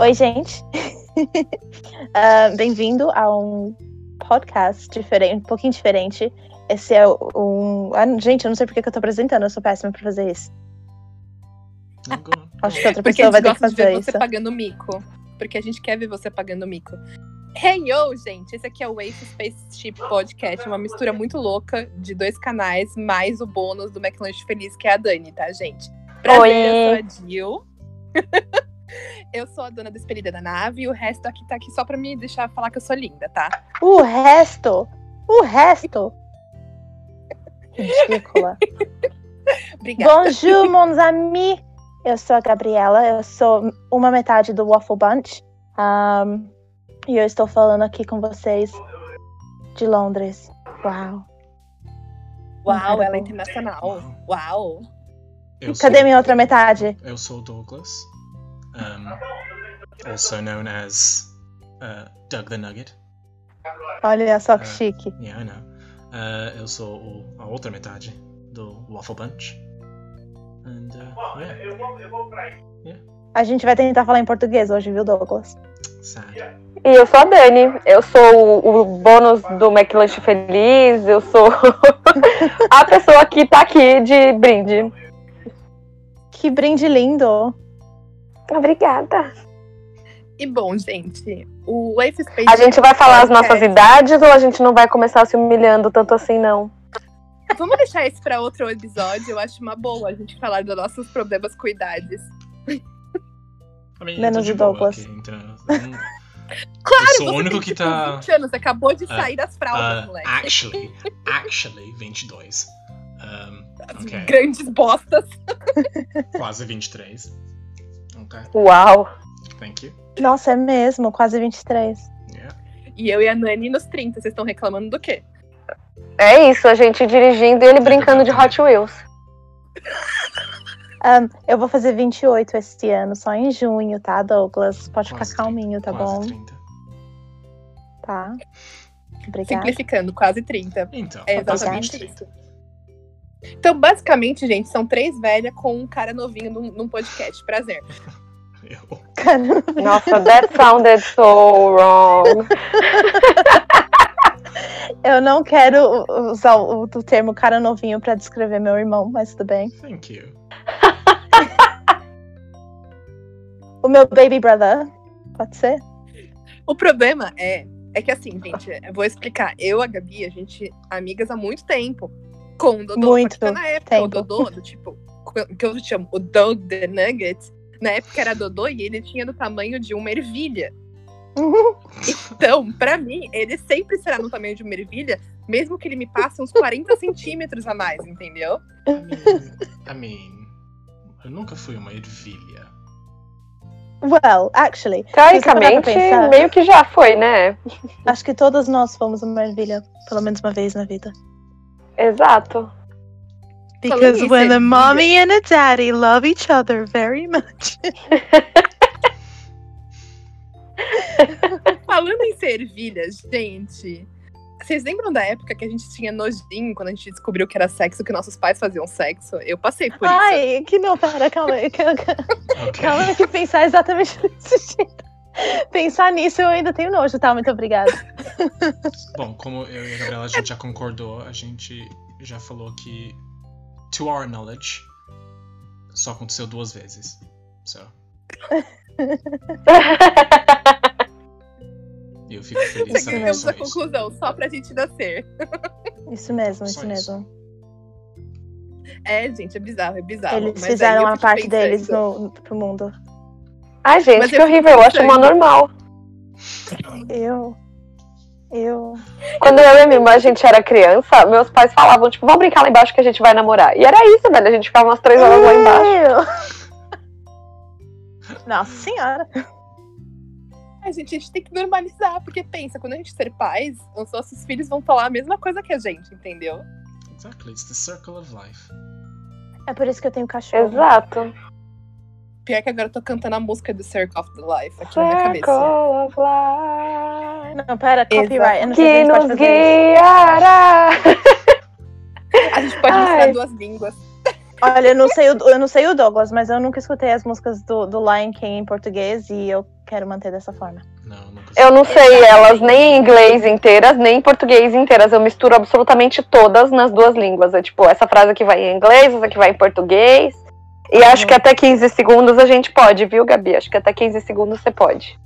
Oi, gente. uh, Bem-vindo a um podcast diferente, um pouquinho diferente. Esse é um. Ah, gente, eu não sei porque que eu tô apresentando, eu sou péssima pra fazer isso. Acho que outra pessoa a vai gente ter que gosta de ver fazer você isso. pagando mico. Porque a gente quer ver você pagando mico. Hey, yo, gente! Esse aqui é o Waste Spaceship Podcast, uma mistura muito louca de dois canais, mais o bônus do McLanche Feliz, que é a Dani, tá, gente? Prazer, Oi. eu sou a Jill. eu sou a dona despedida da nave e o resto aqui tá aqui só pra me deixar falar que eu sou linda, tá? O resto! O resto! Ridícula. Obrigada. Bonjour, mon ami! Eu sou a Gabriela, eu sou uma metade do Waffle Bunch. Um, e eu estou falando aqui com vocês de Londres. Uau! Uau, ela é internacional. Uau! Eu Cadê sou, minha outra metade? Eu sou Douglas, um, also known as uh, Doug the Nugget. Olha só que Ah. chique. Yeah, I know. Uh, eu sou o, a outra metade do Waffle Bunch. And, uh, yeah, A gente vai tentar falar em português hoje, viu, Douglas? sad. E eu sou a Dani. Eu sou o, o bônus do McLanche Feliz. Eu sou a pessoa que tá aqui de brinde. Que brinde lindo! Obrigada. E bom, gente, o Waste Space A gente vai falar as nossas idades ou a gente não vai começar se humilhando tanto assim, não? Vamos deixar isso pra outro episódio. Eu acho uma boa a gente falar dos nossos problemas com idades. Menos eu o tô de Douglas. aqui, então, Claro, eu sou o único que tá. 20 anos, acabou de Ah, sair das fraldas, Uh, moleque. actually, actually, 22. Um, ok, Grandes bostas. quase 23. Ok, Uau. thank you. Nossa, é mesmo, quase 23. Yeah. E eu e a Nani nos 30. Vocês estão reclamando do quê? É isso, a gente dirigindo e ele brincando de Hot Wheels. Um, eu vou fazer 28 este ano, só em junho, tá, Douglas? Pode Quase ficar calminho, tá quase bom? 30. Tá. Obrigada. Simplificando, quase 30. Então, É quase exatamente 23. isso. Então, basicamente, gente, são três velhas com um cara novinho num, num podcast. Prazer. Eu. Nossa, that sounded so wrong. Eu não quero usar o, o termo cara novinho pra descrever meu irmão, mas tudo bem. Thank you. O meu baby brother, pode ser? O problema é, é que assim, gente, eu vou explicar. Eu, a Gabi, a gente amigas há muito tempo com o Dodô. Muito na época, o tempo. Dodô, do tipo, que eu chamo o Doug the Nugget, na época era Dodô e ele tinha do tamanho de uma ervilha. Então, pra mim, ele sempre será no tamanho de uma ervilha, mesmo que ele me passe uns 40 centímetros a mais, entendeu? I mean, I mean, eu nunca fui uma ervilha. Well, actually, Teoricamente, pensar- meio que já foi, né? acho que todas nós fomos uma ervilha, pelo menos uma vez na vida. Exato. Because when a mommy and a daddy love each other very much. Falando em ser ervilha, gente. Vocês lembram da época que a gente tinha nojinho quando a gente descobriu que era sexo, que nossos pais faziam sexo? Eu passei por isso. Ai, que não, pera, calma aí. Calma, calma aí que pensar exatamente desse jeito. Pensar nisso eu ainda tenho nojo, tá? Muito obrigada. Bom, como eu e a Gabriela a gente já concordou, a gente já falou que, to our knowledge, só aconteceu duas vezes. So, e eu fico feliz sabendo Chegamos só à isso. conclusão, só pra gente nascer. Isso mesmo, Só isso mesmo. É, gente, é bizarro, é bizarro. Eles Mas fizeram a parte pensando, deles no, no- pro mundo. Ai, gente, Mas que eu horrível. Eu acho mó normal. Eu. Eu. Quando eu e minha irmã a gente era criança, meus pais falavam, tipo, vamos brincar lá embaixo que a gente vai namorar. E era isso, velho. A gente ficava umas três horas lá embaixo. Nossa senhora. Ai, gente, a gente tem que normalizar, porque pensa, quando a gente ser pais, os nossos filhos vão falar a mesma coisa que a gente, entendeu? Exactly, it's the circle of life. É por isso que eu tenho cachorro. Exato. Pior que agora eu tô cantando a música do Circle of the Life aqui na minha Circle cabeça. of life. Não, pera, copyright. Não Que gente pode nos guiará. A gente pode misturar duas línguas. Olha, eu não, sei o, eu não sei o Douglas, mas eu nunca escutei as músicas do, do Lion King em português e eu quero manter dessa forma. Não, Eu não sei elas nem em inglês inteiras, nem em português inteiras. Eu misturo absolutamente todas nas duas línguas. É tipo, essa frase aqui vai em inglês, essa aqui vai em português. E acho que até 15 segundos a gente pode, viu, Gabi? Acho que até 15 segundos você pode.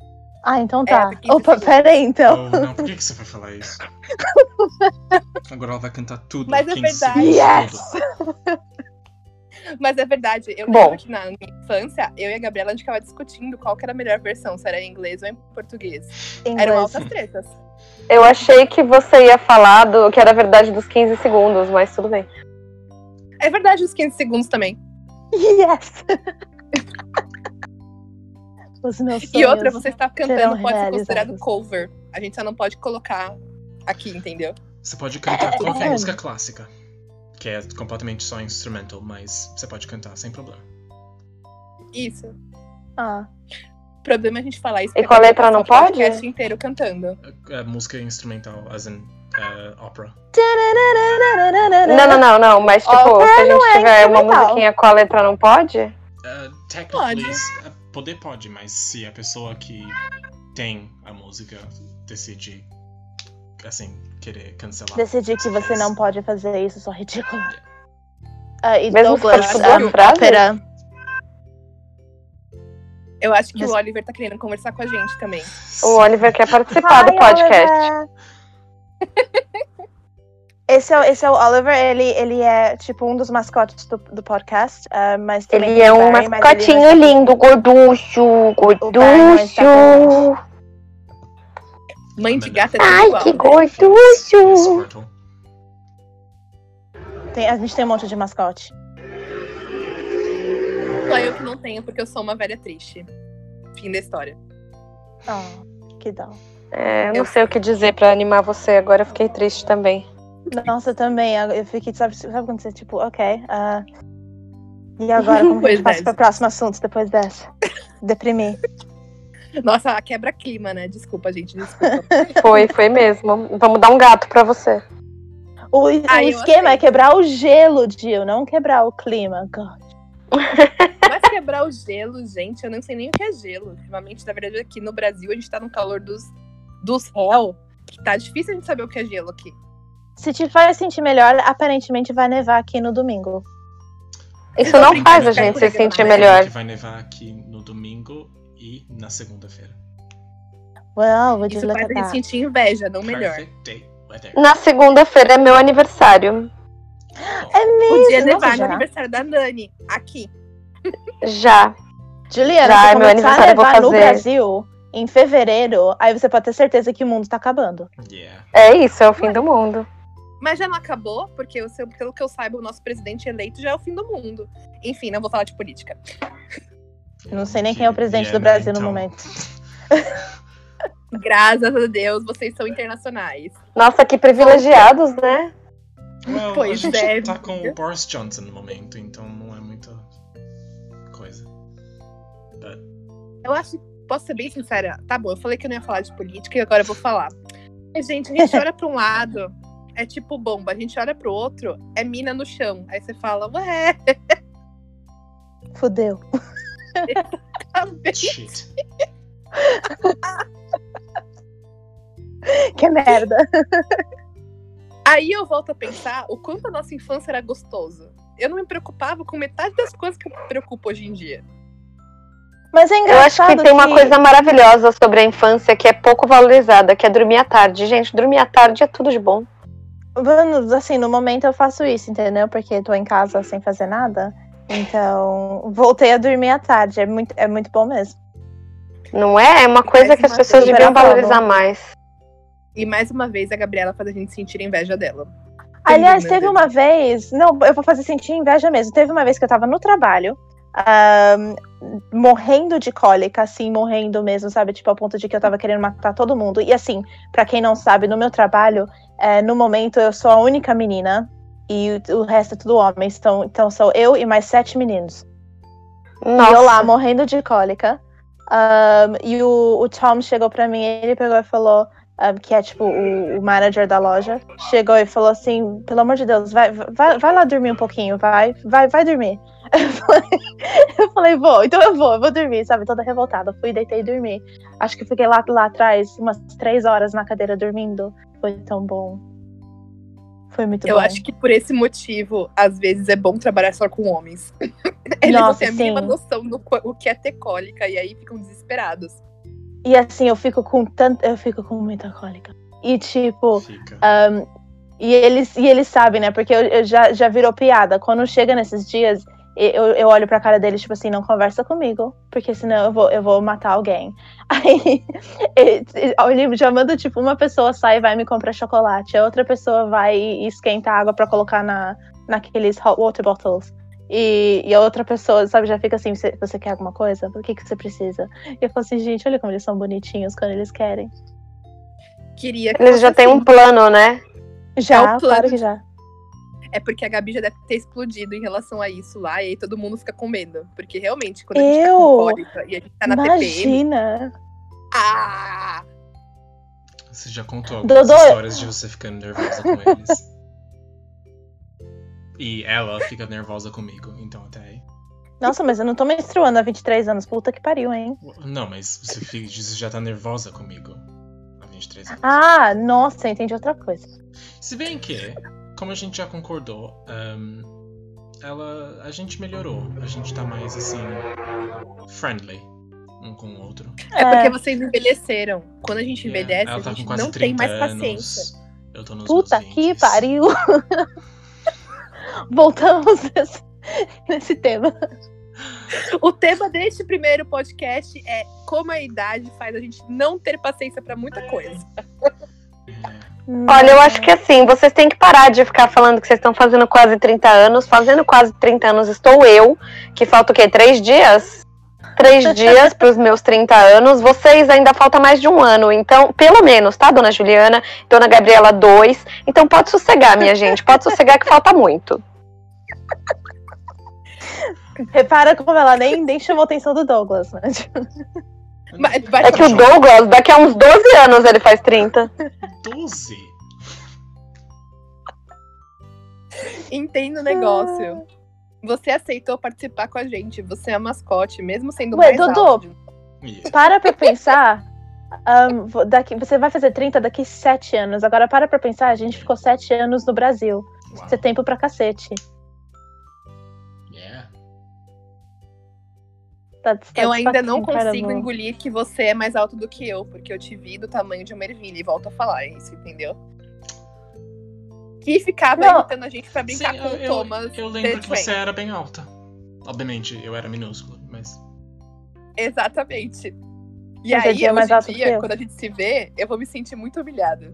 Ah, então É, tá. porque Opa, peraí, então. Oh, não, por que, que você vai falar isso? Agora ela vai cantar tudo. Mas é 15 verdade. Yes! Mas é verdade, eu Bom. lembro que na minha infância, eu e a Gabriela, a gente ficava discutindo qual que era a melhor versão, se era em inglês ou em português. Eram Inglês. altas tretas. Eu achei que você ia falar do, que era verdade dos 15 segundos, mas tudo bem. É verdade os 15 segundos também. Yes! Os meus E outra, você está cantando, pode ser considerado cover. A gente só não pode colocar aqui, entendeu? Você pode cantar É, qualquer bem. música clássica, que é completamente só instrumental, mas você pode cantar sem problema. Isso. Ah, O problema é a gente falar isso. E com a letra não o podcast pode? inteiro cantando. A música instrumental, as in uh, opera. Não, não, não, não. Mas, tipo, Ópera se a gente é tiver uma musiquinha com a letra, não pode? Uh, technically, Pode. uh, poder pode, mas se a pessoa que tem a música decide, assim, querer cancelar. decidi que você não pode fazer isso, sou ridículo. Ah, e Mesmo se Douglas, for duas um, frases? ópera. Eu acho que Mas- o Oliver tá querendo conversar com a gente também. O Oliver quer participar do podcast. Oliver. Esse é, o- esse é o Oliver, ele, ele é tipo um dos mascotes do, do podcast, ah, mas Ele tem é um Barry, mas ele mascotinho está- lindo, gorducho, gorducho. Mãe de gata é Ai, tudo que igual. né? gorducho. Tem- a gente tem um monte de mascote. Só eu que não tenho, porque eu sou uma velha triste. Fim da história. Oh, que dó. É, eu não Eu- sei o que dizer pra animar você, agora eu fiquei triste também. Nossa, eu também. Eu fiquei, sabe, sabe quando você, tipo, ok. ah, e agora, como que a passa é. para o próximo assunto depois dessa? Deprimir. Nossa, quebra-clima, né? Desculpa, gente, desculpa. Foi, foi mesmo. Vamos dar um gato pra você. O, o Ai, eu esquema é aceito. quebrar o gelo, Jill, não quebrar o clima. God. Mas quebrar o gelo, gente, eu não sei nem o que é gelo. Ultimamente, na verdade, aqui no Brasil, a gente tá no calor dos, dos réu. Que tá difícil a gente saber o que é gelo aqui. Se te faz sentir melhor, aparentemente vai nevar aqui no domingo. Isso não faz a gente se sentir gravar. melhor. Vai nevar aqui no domingo e na segunda-feira. Well, would you Isso faz a gente sentir inveja, não melhor. Na segunda-feira é meu aniversário. É mesmo? Podia Nossa, nevar no já? aniversário da Nani, aqui. Já. Juliana, Já, é meu aniversário, eu vou nevar no fazer. Brasil em fevereiro, aí você pode ter certeza que o mundo tá acabando. Yeah. É isso, é o fim do mundo. Mas já não acabou, porque seu- pelo que eu saiba, o nosso presidente eleito já é o fim do mundo. Enfim, não vou falar de política. Não sei nem quem é o presidente Yeah, do Brasil então. no momento. Graças a Deus, vocês são internacionais. Nossa, que privilegiados, né? Well, Pois a gente é, tá com o Boris Johnson no momento, então não é muita coisa. But, Eu acho, posso ser bem sincera, tá bom, eu falei que eu não ia falar de política e agora eu vou falar. Mas, gente, a gente olha pra um lado, é tipo bomba, a gente olha pro outro, é mina no chão. Aí você fala, ué, Fudeu. shit. Que merda. Aí eu volto a pensar o quanto a nossa infância era gostoso. Eu não me preocupava com metade das coisas que eu me preocupo hoje em dia. Mas é Eu acho engraçado que tem uma coisa maravilhosa sobre a infância que é pouco valorizada, que é dormir à tarde. Gente, dormir à tarde é tudo de bom. Mano, assim, no momento eu faço isso, entendeu? Porque tô em casa sem fazer nada. Então, voltei a dormir à tarde. É muito, é muito bom mesmo. Não é? É uma coisa Mais que as pessoas deviam valorizar aprovo. mais. E mais uma vez a Gabriela faz a gente sentir inveja dela. Aliás, teve uma vez. Não, eu vou fazer sentir inveja mesmo. Teve uma vez que eu tava no trabalho, ahn, morrendo de cólica, assim, morrendo mesmo, sabe? Tipo, ao ponto de que eu tava querendo matar todo mundo. E assim, pra quem não sabe, no meu trabalho, é, no momento eu sou a única menina e o, o resto é tudo homens. Então, então sou eu e mais sete meninos. E eu lá, Nossa. morrendo de cólica. Ahn, e o, o Tom chegou pra mim, ele pegou e falou: ah, que é tipo o, o manager da loja, chegou e falou assim: pelo amor de Deus, vai, vai, vai lá dormir um pouquinho, vai, vai, vai dormir. Eu falei, eu falei, vou, então eu vou, eu vou dormir, sabe? Toda revoltada. Fui, deitei e dormi. Acho que fiquei lá, lá atrás umas três horas na cadeira dormindo. Foi tão bom. Foi muito Eu bom. acho que por esse motivo, às vezes é bom trabalhar só com homens. Eles não têm a mínima sim. noção do o que é ter cólica e aí ficam desesperados. E assim, eu fico com tanto. Eu fico com muita cólica. E tipo, Fica. Um, e, eles, e eles sabem, né? Porque eu, eu já, já virou piada. Quando chega nesses dias, eu, eu olho pra cara deles, tipo assim, não conversa comigo, porque senão eu vou, eu vou matar alguém. Aí ele já manda, tipo, uma pessoa sai e vai me comprar chocolate, a outra pessoa vai e esquenta água pra colocar na, naqueles hot water bottles. E, e a outra pessoa, sabe, já fica assim, você, você quer alguma coisa? O que, que você precisa? E eu falo assim, gente, olha como eles são bonitinhos quando eles querem. Queria que Eles já têm assim. um plano, né? Já, É o plano claro que já. É porque a Gabi já deve ter explodido em relação a isso lá, e aí todo mundo fica com medo. Porque realmente, quando a gente tá Eu? com cólica e a gente tá na TPM. Imagina! Ah! Você já contou algumas Dodô- histórias de você ficando nervosa com eles. E ela fica nervosa comigo, então até aí. Nossa, mas eu não tô menstruando há 23 anos. Puta que pariu, hein? Não, mas você, fica, você já tá nervosa comigo há 23 anos. Ah, nossa, entendi outra coisa. Se bem que, como a gente já concordou, ahn, ela, a gente melhorou. A gente tá mais assim, friendly um com o outro. É porque vocês envelheceram. Quando a gente Yeah, envelhece, ela a tá com gente quase não tem 30 mais anos. paciência. Eu tô nos Puta que 20s. pariu! Voltamos nesse, nesse tema. O tema deste primeiro podcast é como a idade faz a gente não ter paciência pra muita coisa. Olha, eu acho que assim, vocês têm que parar de ficar falando que vocês estão fazendo quase 30 anos. Fazendo quase 30 anos estou eu, que falta o quê? Três dias? Três dias para os meus 30 anos. Vocês ainda falta mais de um ano. Então, pelo menos, tá, dona Juliana? Dona Gabriela, dois. Então pode sossegar, minha gente. Pode sossegar que falta muito. Repara como ela nem, nem chamou a atenção do Douglas, né? Mas vai É que o Douglas, daqui a uns 12 anos ele faz 30. 12? Entenda o negócio. Você aceitou participar com a gente. Você é a mascote, mesmo sendo Ué, mais alto. Yeah. Para pra pensar. vo- daqui, você vai fazer 30 daqui 7 anos. Agora para pra pensar, a gente ficou 7 anos no Brasil. Uau. Isso é tempo pra cacete. That's- Eu ainda não consigo engolir que você é mais alto do que eu, porque eu te vi do tamanho de uma ervilha. E volto a falar isso, entendeu? Que ficava Não. imitando a gente pra brincar Sim, com eu, o eu, Thomas. eu lembro The que você era bem alta. Obviamente, eu era minúsculo, mas. Exatamente. E Mas é aí, dia hoje mais em dia, eu. quando a gente se vê, eu vou me sentir muito humilhada.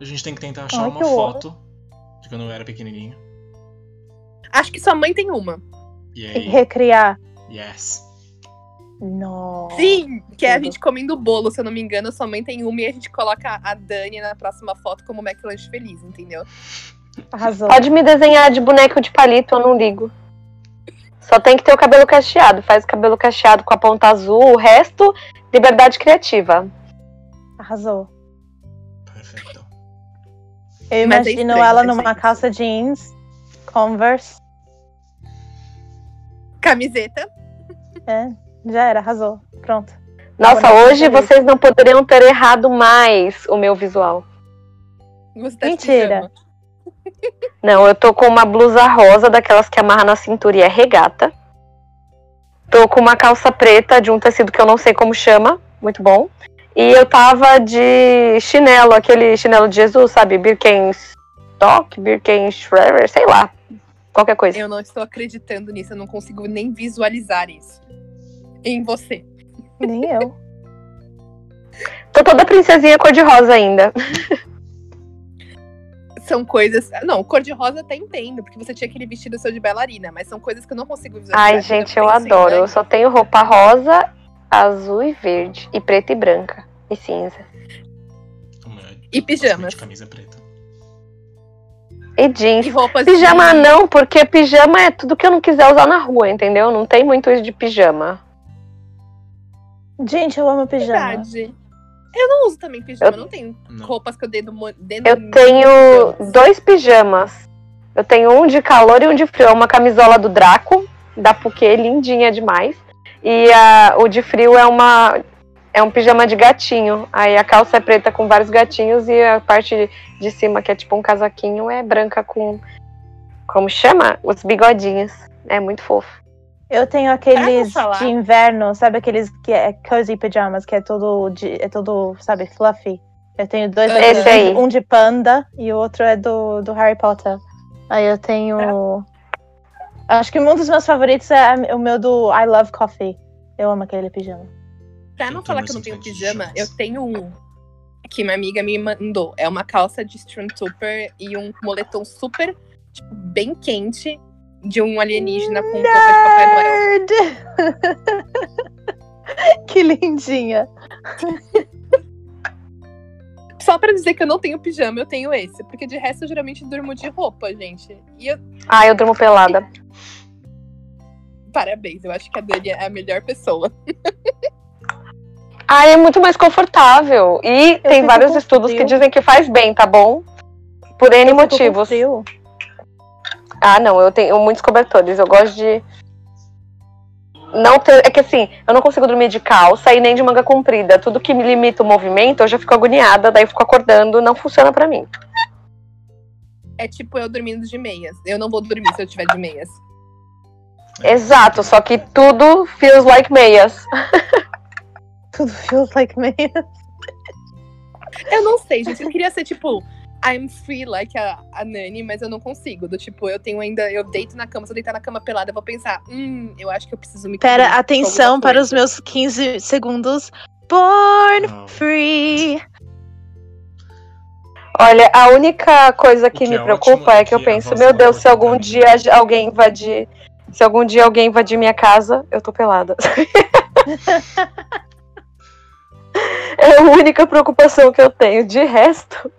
A gente tem que tentar achar Ai, uma foto de quando eu era pequenininho. Acho que sua mãe tem uma. E E aí, recriar. Yes. Nossa. Sim, que é a gente comendo bolo, se eu não me engano, sua mãe tem uma e a gente coloca a Dani na próxima foto como McLanche feliz, entendeu? Arrasou. Pode me desenhar de boneco de palito, eu não ligo. Só tem que ter o cabelo cacheado. Faz o cabelo cacheado com a ponta azul, o resto, liberdade criativa. Arrasou. Perfeito. Eu Mas é imagino estranho, ela né, numa calça jeans, Converse. Camiseta. É, já era, arrasou. Pronto. Nossa, hoje vocês não poderiam ter errado mais o meu visual. Você tá Mentira. Não, eu tô com uma blusa rosa, daquelas que amarra na cintura e é regata. Tô com uma calça preta de um tecido que eu não sei como chama, muito bom. E eu tava de chinelo, aquele chinelo de Jesus, sabe? Birkenstock, Birkenschreiber, sei lá. Qualquer coisa. Eu não estou acreditando nisso, eu não consigo nem visualizar isso. Em você. Nem eu. Tô toda princesinha cor-de-rosa ainda. São coisas. Não, cor-de-rosa até entendo, porque você tinha aquele vestido seu de bailarina, mas são coisas que eu não consigo visualizar. Ai, gente, eu adoro. Eu só tenho roupa rosa, azul e verde. E preta e branca. E cinza. E pijamas. De camisa preta. E jeans. E roupas Pijama de... não, porque pijama é tudo que eu não quiser usar na rua, entendeu? Não tem muito isso de pijama. Gente, eu amo pijama. Verdade. Eu não uso também pijama, Eu- não tenho Não. roupas que eu dei no. dei Eu tenho pijamas. dois pijamas. Eu tenho um de calor e um de frio. É uma camisola do Draco, da Puquê, lindinha demais. E a- o de frio é uma. É um pijama de gatinho. Aí a calça é preta com vários gatinhos e a parte de cima, que é tipo um casaquinho, é branca com. Como chama? Os bigodinhos. É muito fofo. Eu tenho aqueles de inverno, sabe aqueles que é cozy pajamas, que é todo, de, é todo, sabe, fluffy. Eu tenho dois Esse daqueles, aí. um de panda e o outro é do, do Harry Potter. Aí eu tenho. Acho que um dos meus favoritos é o meu do I Love Coffee. Eu amo aquele pijama. Pra não falar que eu não tenho pijama, eu tenho um que minha amiga me mandou. É uma calça de Stormtrooper e um moletom super, tipo, bem quente de um alienígena com roupa de Papai Noel. Nerd! que lindinha. Só pra dizer que eu não tenho pijama, eu tenho esse. Porque de resto eu geralmente durmo de roupa, gente. E eu, Ah, eu durmo pelada. parabéns, eu acho que a Dani é a melhor pessoa. Ah, é muito mais confortável. E tem fico vários estudos que frio. dizem que faz bem, tá bom? Por N Eu fico com motivos. frio. Ah, não, eu tenho muitos cobertores. Eu gosto de. Não ter. É que assim, eu não consigo dormir de calça e nem de manga comprida. Tudo que me limita o movimento, eu já fico agoniada, daí eu fico acordando, não funciona pra mim. É tipo eu dormindo de meias. Eu não vou dormir se eu tiver de meias. Exato, só que tudo feels like meias. Tudo feels like me. Eu não sei, gente. Eu queria ser tipo. I'm free like a, a Nani, mas eu não consigo. Do tipo, eu tenho ainda. Eu deito na cama, se eu deitar na cama pelada, eu vou pensar, hum, eu acho que eu preciso me Pera, atenção para os coisa." meus 15 segundos. Born Não. free. Olha, a única coisa que que me é preocupa ótimo é é que eu a penso, meu Deus, se algum dia alguém invadir. Se algum dia alguém invadir minha casa, eu tô pelada. é a única preocupação que eu tenho. De resto,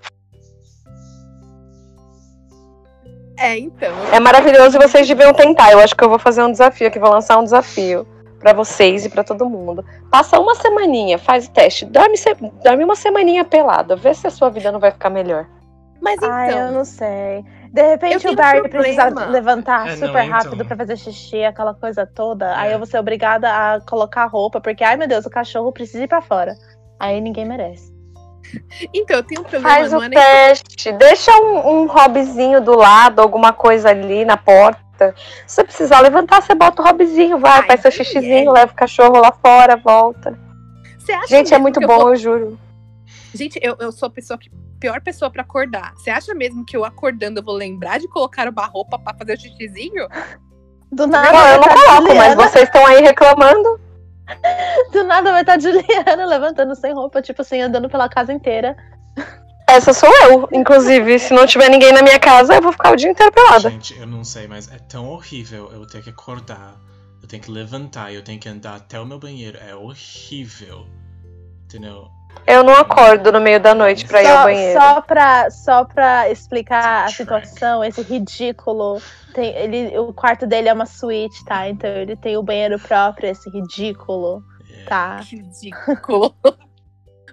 É, então. é maravilhoso e vocês deviam tentar. Eu acho que eu vou fazer um desafio aqui, vou lançar um desafio pra vocês e pra todo mundo. Passa uma semaninha, faz o teste, dorme, se- dorme uma semaninha pelada, vê se a sua vida não vai ficar melhor. Mas então. Ai, eu não sei. De repente o Barry um precisa levantar É, super não, então. rápido pra fazer xixi, aquela coisa toda. Aí É. eu vou ser obrigada a colocar roupa, porque, ai meu Deus, o cachorro precisa ir pra fora. Aí ninguém merece. Então, eu tenho um problema. Faz não o é nem teste, deixa um, um hobbyzinho do lado, alguma coisa ali na porta. Se você precisar levantar, você bota o hobbyzinho, vai, Ai, faz seu Daniele. xixizinho, leva o cachorro lá fora, volta. Você acha Gente, é muito que eu bom, vou- eu juro. Gente, eu, eu sou a pessoa que. Pior pessoa pra acordar. Você acha mesmo que eu acordando eu vou lembrar de colocar uma roupa pra fazer o xixizinho? Do nada Não, eu não tá coloco, mas vocês estão aí reclamando. Do nada vai estar Juliana levantando sem roupa, tipo assim, andando pela casa inteira. Essa sou eu, inclusive. Se não tiver ninguém na minha casa, eu vou ficar o dia inteiro pelada. Gente, eu não sei, mas é tão horrível eu ter que acordar, eu tenho que levantar, eu tenho que andar até o meu banheiro. É horrível. Entendeu? Eu não acordo no meio da noite pra ir ao Só, banheiro. só, pra, só pra explicar a situação, esse ridículo. Tem, ele, o quarto dele é uma suíte, tá? Então ele tem o banheiro próprio, esse ridículo, É tá? Que ridículo.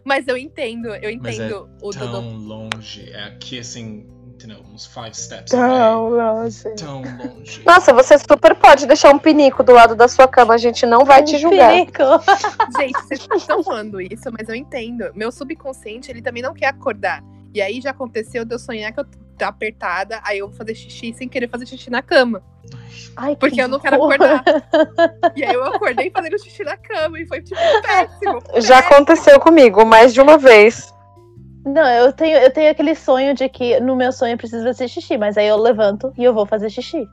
Mas eu entendo, eu Mas é entendo o tão Dodô. longe. É aqui assim, entendeu? Uns five steps Tão longe. Tão longe. Nossa, você super pode deixar um pinico do lado da sua cama, a gente não vai te julgar. Pinico. Gente, vocês estão falando isso, mas eu entendo. Meu subconsciente, ele também não quer acordar. E aí já aconteceu de eu sonhar que eu tô apertada, aí eu vou fazer xixi sem querer fazer xixi na cama. Ai, que Porque eu não quero horror. acordar. E aí eu acordei fazendo xixi na cama e foi tipo péssimo. Já péssimo. aconteceu comigo mais de uma vez. Não, eu tenho, eu tenho aquele sonho de que no meu sonho eu preciso fazer xixi, mas aí eu levanto e eu vou fazer xixi.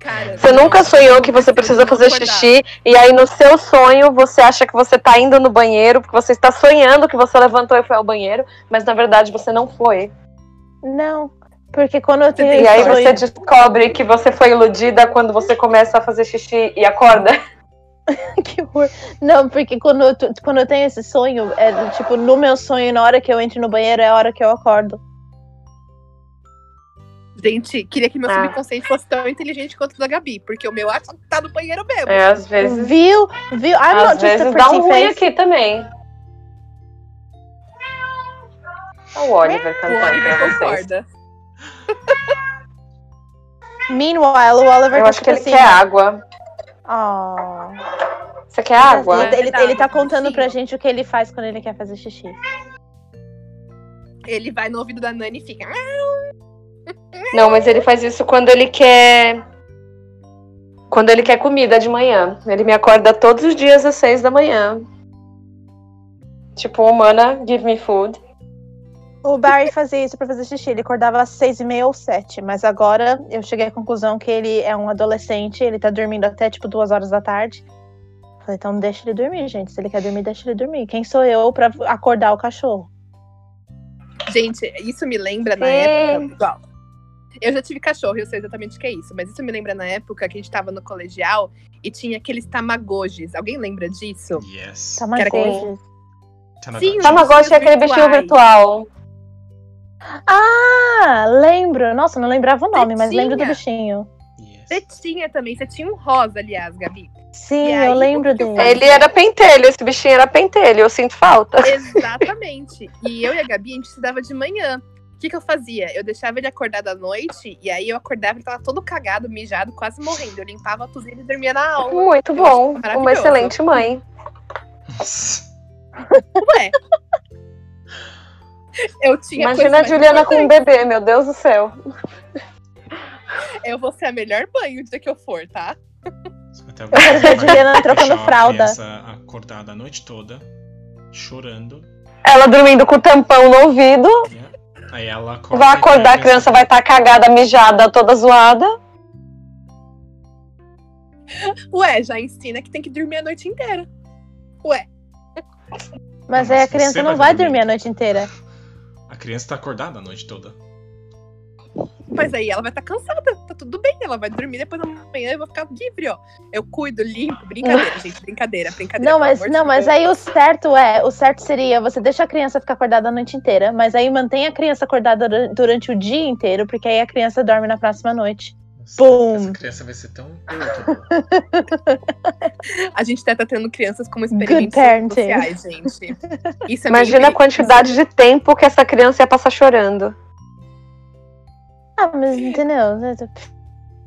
Cara, Você nunca sonhou que você precisa fazer acordar. xixi e aí no seu sonho você acha que você tá indo no banheiro, porque você está sonhando que você levantou e foi ao banheiro, mas na verdade você não foi. Não, porque quando eu tenho E aí sonho- você descobre que você foi iludida quando você começa a fazer xixi e acorda. que horror. Não, porque quando eu, quando eu tenho esse sonho, é tipo, no meu sonho, na hora que eu entro no banheiro, é a hora que eu acordo. Gente, queria que meu ah. subconsciente fosse tão inteligente quanto o da Gabi, porque o meu ato tá no banheiro mesmo. É, às vezes. Viu? Viu? I'm às vezes dá um ruim aqui também. O Oliver cantando o Oliver pra vocês. Meanwhile, o Oliver Eu tá acho que tipo ele assim, quer água. Oh. Você quer água? Ele, ele, ele tá contando pra gente o que ele faz quando ele quer fazer xixi. Ele vai no ouvido da Nani e fica. "Ah, Não, mas ele faz isso quando ele quer. Quando ele quer comida de manhã. Ele me acorda todos os dias às seis da manhã. Tipo, humana, give me food. O Barry fazia isso pra fazer xixi. Ele acordava às seis e meia ou sete. Mas agora eu cheguei à conclusão que ele é um adolescente. Ele tá dormindo até tipo duas horas da tarde. Falei, então deixa ele dormir, gente. Se ele quer dormir, deixa ele dormir. Quem sou eu pra acordar o cachorro? Gente, isso me lembra na É. época. Igual. Eu já tive cachorro, eu sei exatamente o que é isso. Mas isso me lembra na época que a gente tava no colegial e tinha aqueles tamagojis. Alguém lembra disso? Yes. Coisa. Sim, os Tamagotchi é aquele bichinho virtual. Ah, lembro. Nossa, não lembrava o nome, mas lembro do bichinho. Yes. Você tinha também, você tinha um rosa, aliás, Gabi. Sim, aí, eu o lembro dele. Ele era pentelho, esse bichinho era pentelho, eu sinto falta. Exatamente. e eu e a Gabi, a gente estudava de manhã. O que, que eu fazia? Eu deixava ele acordado à noite, e aí eu acordava, ele tava todo cagado, mijado, quase morrendo. Eu limpava tudo e ele dormia na aula. Muito bom. Uma excelente mãe. Ué. Eu tinha Imagina a Juliana com um bebê, meu Deus do céu. Eu vou ser a melhor mãe o dia que eu for, tá? Até quero ver a Juliana trocando a fralda. criança acordada a noite toda, chorando. Ela dormindo com o tampão no ouvido. Aí ela acorda. Vai acordar, a criança vai estar cagada, mijada, toda zoada. Ué, já ensina que tem que dormir a noite inteira. Ué, Mas aí a criança não vai vai dormir. dormir a noite inteira. A criança tá acordada a noite toda. mas aí ela vai estar cansada. Tá tudo bem, ela vai dormir depois da manhã eu vou ficar livre, ó. Eu cuido, limpo. Brincadeira, gente. Brincadeira, brincadeira. Não, mas não, mas Deus. aí o certo é, o certo seria você deixa a criança ficar acordada a noite inteira, mas aí mantém a criança acordada dura- durante o dia inteiro, porque aí a criança dorme na próxima noite. Nossa, Bum. Essa criança vai ser tão. A gente tá tendo crianças como experimentos sociais, gente. Isso é Imagina a quantidade de tempo que essa criança ia passar chorando. Ah, mas entendeu?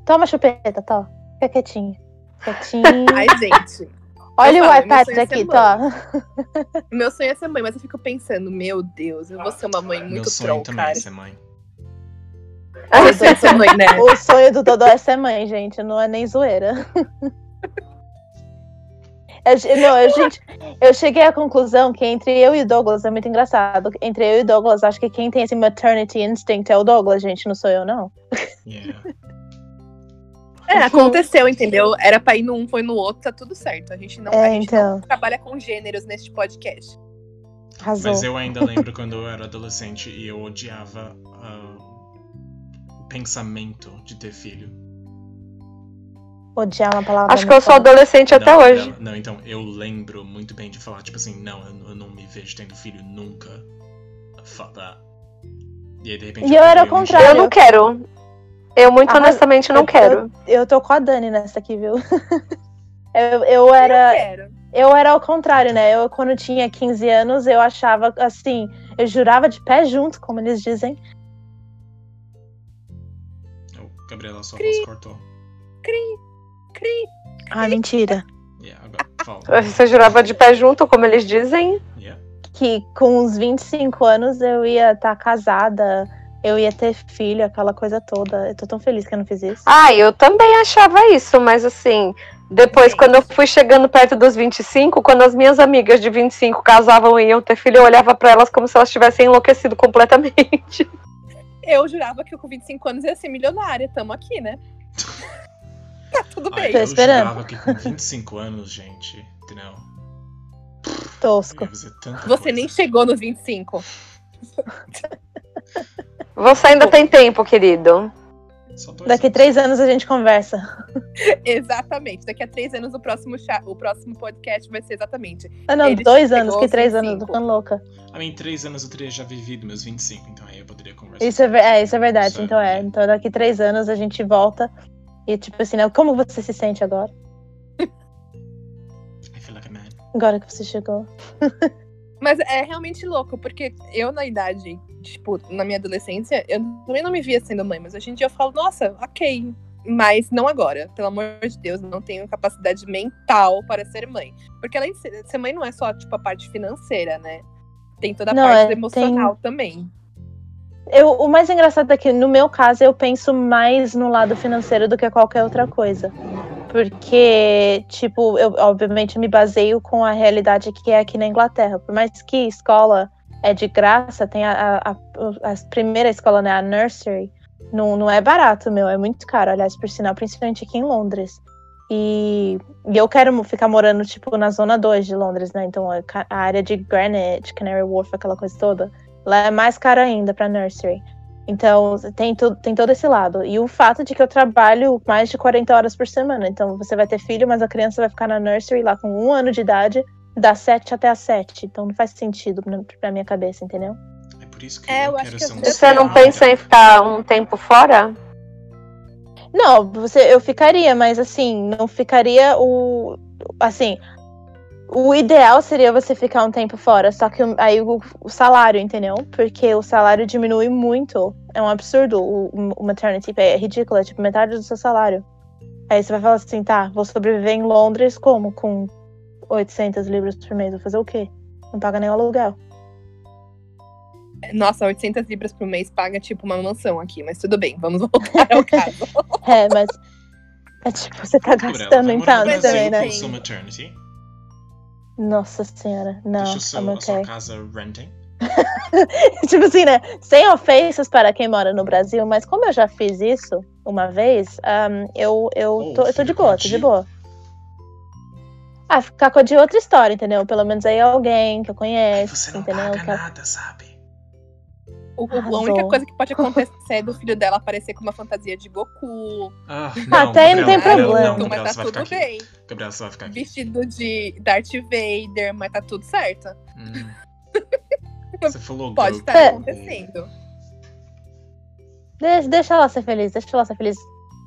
Toma chupeta, tá? Fica quietinho. Quietinho. Ai, gente. Olha eu o meu iPad sonho é aqui, ser tá? Meu sonho é ser mãe, mas eu fico pensando, meu Deus, eu vou ser uma mãe Meu muito sonho troll, também cara. é ser mãe. Meu sonho é ser mãe, né? O sonho do Dodô é ser mãe, gente. Não é nem zoeira. Eu, não, eu, gente, eu cheguei à conclusão que entre eu e o Douglas é muito engraçado. Entre eu e o Douglas, acho que quem tem esse maternity instinct é o Douglas, gente, não sou eu, não. Yeah. É, aconteceu, entendeu? Era pra ir num, foi no outro, tá tudo certo. A gente não, É, a gente então. não trabalha com gêneros neste podcast. Arrasou. Mas eu ainda lembro quando eu era adolescente e eu odiava o pensamento de ter filho. Odiar uma palavra. Acho que eu sou adolescente até Não, hoje. Não, não, então, eu lembro muito bem de falar, tipo assim, não, eu, eu não me vejo tendo filho nunca. That. E aí, de repente. E eu era peguei o contrário. Eu não quero. Eu, muito Ah, honestamente, não eu- quero. Eu tô com a Dani nessa aqui, viu? Eu, eu era. Eu quero. Eu era ao contrário, né? Eu, quando tinha 15 anos, eu achava assim, eu jurava de pé junto, como eles dizem. Gabriela, sua Cri. voz cortou. Cri, cri. Ah, mentira. Yeah, agora, fala. Você jurava de pé junto, como eles dizem? Yeah. Que com uns 25 anos eu ia estar casada, eu ia ter filho, aquela coisa toda. Eu tô tão feliz que eu não fiz isso. Ah, eu também achava isso, mas assim, depois, quando eu fui chegando perto dos 25, quando as minhas amigas de 25 casavam e iam ter filho, eu olhava pra elas como se elas tivessem enlouquecido completamente. Eu jurava que eu com 25 anos ia ser milionária. Tamo aqui, né? tá tudo Ai, bem. Tô eu esperando. jurava que com 25 anos, gente, entendeu? Eu Tosco. Você coisa. nem chegou nos 25. Você ainda tem tempo, querido. Daqui três anos a gente conversa. Exatamente. Daqui a três anos o próximo, cha- o próximo podcast vai ser exatamente. Ah, não, Ele dois anos, que três 25. anos, tô ficando louca. A mim, em três anos eu teria já vivido meus 25, então aí eu poderia conversar. Isso é, é, isso é verdade. Então é. verdade. Então daqui três anos a gente volta. E tipo assim, né? Como você se sente agora? I feel like a man. Agora que você chegou. Mas é realmente louco, porque eu, na idade tipo, na minha adolescência, eu também não me via sendo mãe, mas hoje em dia eu falo, nossa, ok. Mas não agora. Pelo amor de Deus, não tenho capacidade mental para ser mãe. Porque além de ser, ser mãe não é só, tipo, a parte financeira, né? Tem toda a Não, parte é, emocional também. Eu, o mais engraçado é que, no meu caso, eu penso mais no lado financeiro do que qualquer outra coisa. Porque, tipo, eu obviamente me baseio com a realidade que é aqui na Inglaterra. Por mais que escola é de graça, tem a, a, a, primeira escola, né, a nursery, não, não é barato, meu, é muito caro, aliás, por sinal, principalmente aqui em Londres. E, e eu quero ficar morando, tipo, na zona 2 de Londres, né? Então a, a área de Greenwich, Canary Wharf, aquela coisa toda, lá é mais cara ainda pra nursery. Então tem, tu, tem todo esse lado. E o fato de que eu trabalho mais de 40 horas por semana. Então você vai ter filho, mas a criança vai ficar na nursery lá com um ano de idade, das 7 até as 7. Então não faz sentido pra, pra minha cabeça, entendeu? É por isso que É, eu, eu acho quero que ser um Você não pensa em ficar um tempo fora? Não, você, eu ficaria, mas assim, não ficaria o. Assim, o ideal seria você ficar um tempo fora, só que aí o, o salário, entendeu? Porque o salário diminui muito. É um absurdo o, o maternity pay, é ridículo, é tipo metade do seu salário. Aí você vai falar assim, tá, vou sobreviver em Londres como? Com 800 libras por mês, vou fazer o quê? Não paga nem o aluguel. Nossa, 800 libras por mês paga, tipo, uma mansão aqui. Mas tudo bem, vamos voltar ao caso. É, mas. É tipo, você tá gastando vai em pounds Brasil também, né? sua maternity. Nossa senhora, não, Deixa seu, I'm a sua okay. casa renting. tipo assim, né? Sem ofensas para quem mora no Brasil, mas como eu já fiz isso uma vez, ahn, eu, eu, Oh, tô, eu tô de boa, tô de boa. Ah, ficar com a de outra história, entendeu? Pelo menos aí é alguém que eu Aí conheço, você não entendeu? paga nada, sabe? O- o- a única coisa que pode acontecer é do filho dela aparecer com uma fantasia de Goku. Ah, Até aí não tem problema. Não, mas tá tudo aqui. bem. Gabriela, você vai ficar aqui. Vestido de Darth Vader, mas tá tudo certo. Hum. Você falou Pode estar acontecendo. Deixa, deixa ela ser feliz, deixa ela ser feliz.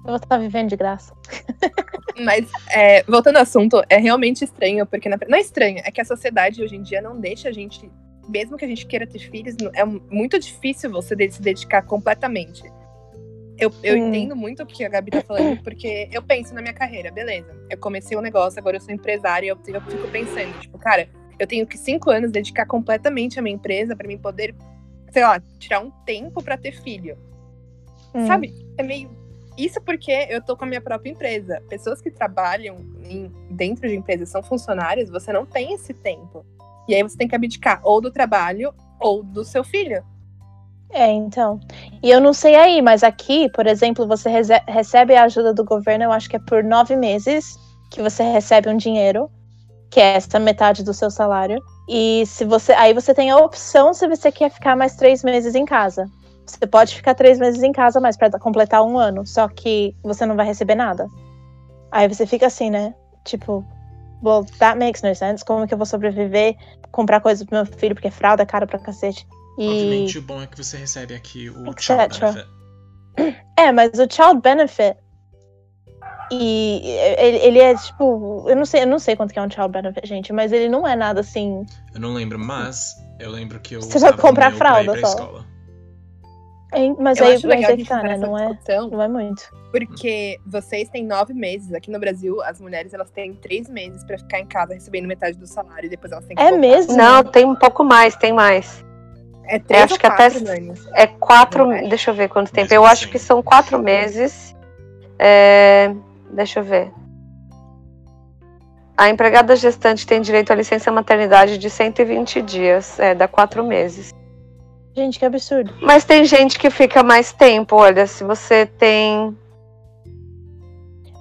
Eu vou estar vivendo de graça. Mas, é, voltando ao assunto, é realmente estranho, porque na- não é estranho, é que a sociedade hoje em dia não deixa a gente, mesmo que a gente queira ter filhos, é muito difícil você se dedicar completamente. Eu, eu entendo muito o que a Gabi tá falando, porque eu penso na minha carreira, beleza. Eu comecei um negócio, agora eu sou empresária e eu, eu fico pensando, tipo, cara, eu tenho que cinco anos dedicar completamente à minha empresa pra mim poder, sei lá, tirar um tempo pra ter filho. Hum. Sabe? É meio. Isso porque eu tô com a minha própria empresa. Pessoas que trabalham em- dentro de empresas são funcionários, você não tem esse tempo. E aí você tem que abdicar ou do trabalho ou do seu filho. É, então. E eu não sei aí, mas aqui, por exemplo, você recebe a ajuda do governo, eu acho que é por nove meses que você recebe um dinheiro, que é essa metade do seu salário. E se você. Aí você tem a opção se você quer ficar mais três meses em casa. Você pode ficar três meses em casa, mas para completar um ano. Só que você não vai receber nada. Aí você fica assim, né? Tipo, well, that makes no sense. Como que eu vou sobreviver, comprar coisas pro meu filho, porque fralda é cara pra cacete. E... Obviamente, o bom é que você recebe aqui o Etc. child benefit. É, mas o child benefit e ele, ele é tipo, eu não sei, eu não sei quanto que é um child benefit, gente, mas ele não é nada assim. Eu não lembro, mas eu lembro que eu Você vai comprar fralda pra só. escola. Hein, Mas eu aí, acho mas legal a aí que gente tá, né? Não é, discussão, não é muito. porque vocês têm nove meses. Aqui no Brasil, as mulheres elas têm três meses pra ficar em casa recebendo metade do salário e depois elas têm que É voltar. mesmo? Não, tem um pouco mais, tem mais. É três acho ou que até- quatro, Nani? É quatro. É? Deixa eu ver quanto tempo. Eu acho que são quatro meses. É, deixa eu ver. A empregada gestante tem direito à licença maternidade de 120 dias. É, dá quatro meses. Gente, que absurdo. Mas tem gente que fica mais tempo. Olha, se você tem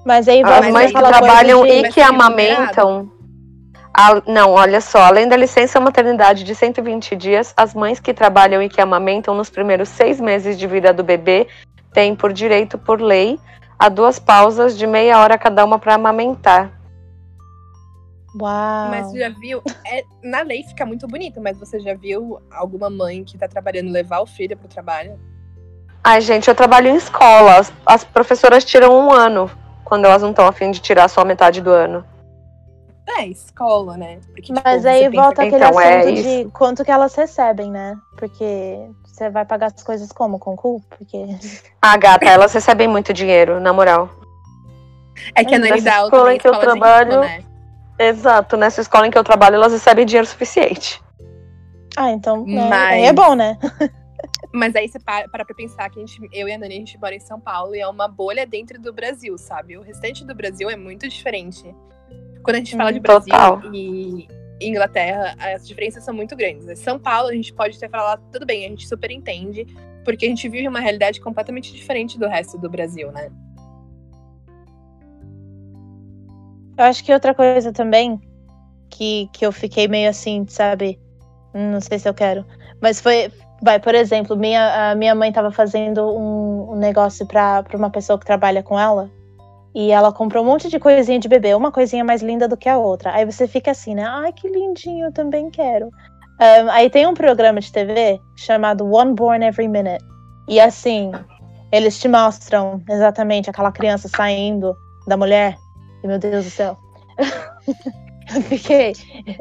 Mas aí as vai mas mães que trabalham e que tem amamentam. a- não, olha só, além da licença maternidade de 120 dias, as mães que trabalham e que amamentam nos primeiros seis meses de vida do bebê têm por direito, por lei, a duas pausas de meia hora cada uma para amamentar. Uau. Mas você já viu? É, na lei fica muito bonito, mas você já viu alguma mãe que tá trabalhando levar o filho pro trabalho? Ai, gente, eu trabalho em escola. As, as professoras tiram um ano quando elas não estão afim de tirar só a metade do ano. É, escola, né? Porque, tipo, Mas você aí volta aquele Então, é assunto isso. de quanto que elas recebem, né? Porque você vai pagar as coisas como? Com cu? Porque. Ah, gata, elas recebem muito dinheiro, na moral. É que a Nani dá aula escola que eu de trabalho- ritmo, né? Exato, nessa escola em que eu trabalho, elas recebem dinheiro suficiente. Ah, então. né, Mas- aí é bom, né? Mas aí você para, para pra pensar que a gente, eu e a Nani, a gente mora em São Paulo e é uma bolha dentro do Brasil, sabe? O restante do Brasil é muito diferente. Quando a gente fala de Brasil total. e Inglaterra, as diferenças são muito grandes. Em São Paulo, a gente pode ter falado, tudo bem, a gente super entende, porque a gente vive uma realidade completamente diferente do resto do Brasil, né? Eu acho que outra coisa também que, que eu fiquei meio assim, sabe? Não sei se eu quero. Mas foi. Vai, por exemplo, minha, minha mãe tava fazendo um, um negócio pra uma pessoa que trabalha com ela. E ela comprou um monte de coisinha de bebê, uma coisinha mais linda do que a outra. Aí você fica assim, né? Ai, que lindinho, eu também quero. Ahn, aí tem um programa de TV chamado One Born Every Minute. E assim, eles te mostram exatamente aquela criança saindo da mulher. Meu Deus do céu. eu fiquei.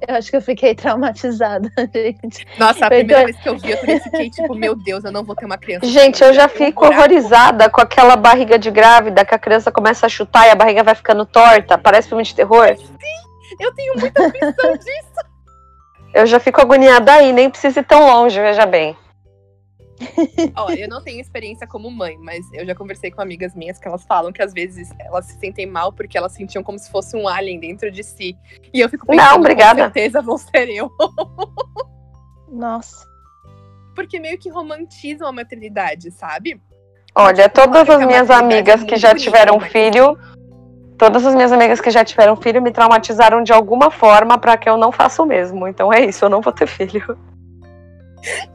Eu acho que eu fiquei traumatizada, gente. Nossa, a primeira vez que eu vi, eu fiquei tipo, meu Deus, eu não vou ter uma criança. Gente, eu já fico horrorizada com aquela barriga de grávida que a criança começa a chutar e a barriga vai ficando torta. Parece filme de terror. Eu tenho muita visão disso. Eu já fico agoniada aí, nem precisa ir tão longe, veja bem. Ó, eu não tenho experiência como mãe, mas eu já conversei com amigas minhas que elas falam que às vezes elas se sentem mal porque elas sentiam como se fosse um alien dentro de si. E eu fico Não, pensando, obrigada. com certeza vão ser eu. Nossa. Porque meio que romantizam a maternidade, sabe? Olha, Tipo, todas uma- as minhas maternidade amigas que já tiveram filho, todas as minhas amigas que já tiveram filho me traumatizaram de alguma forma pra que eu não faça o mesmo. Então é isso, eu não vou ter filho.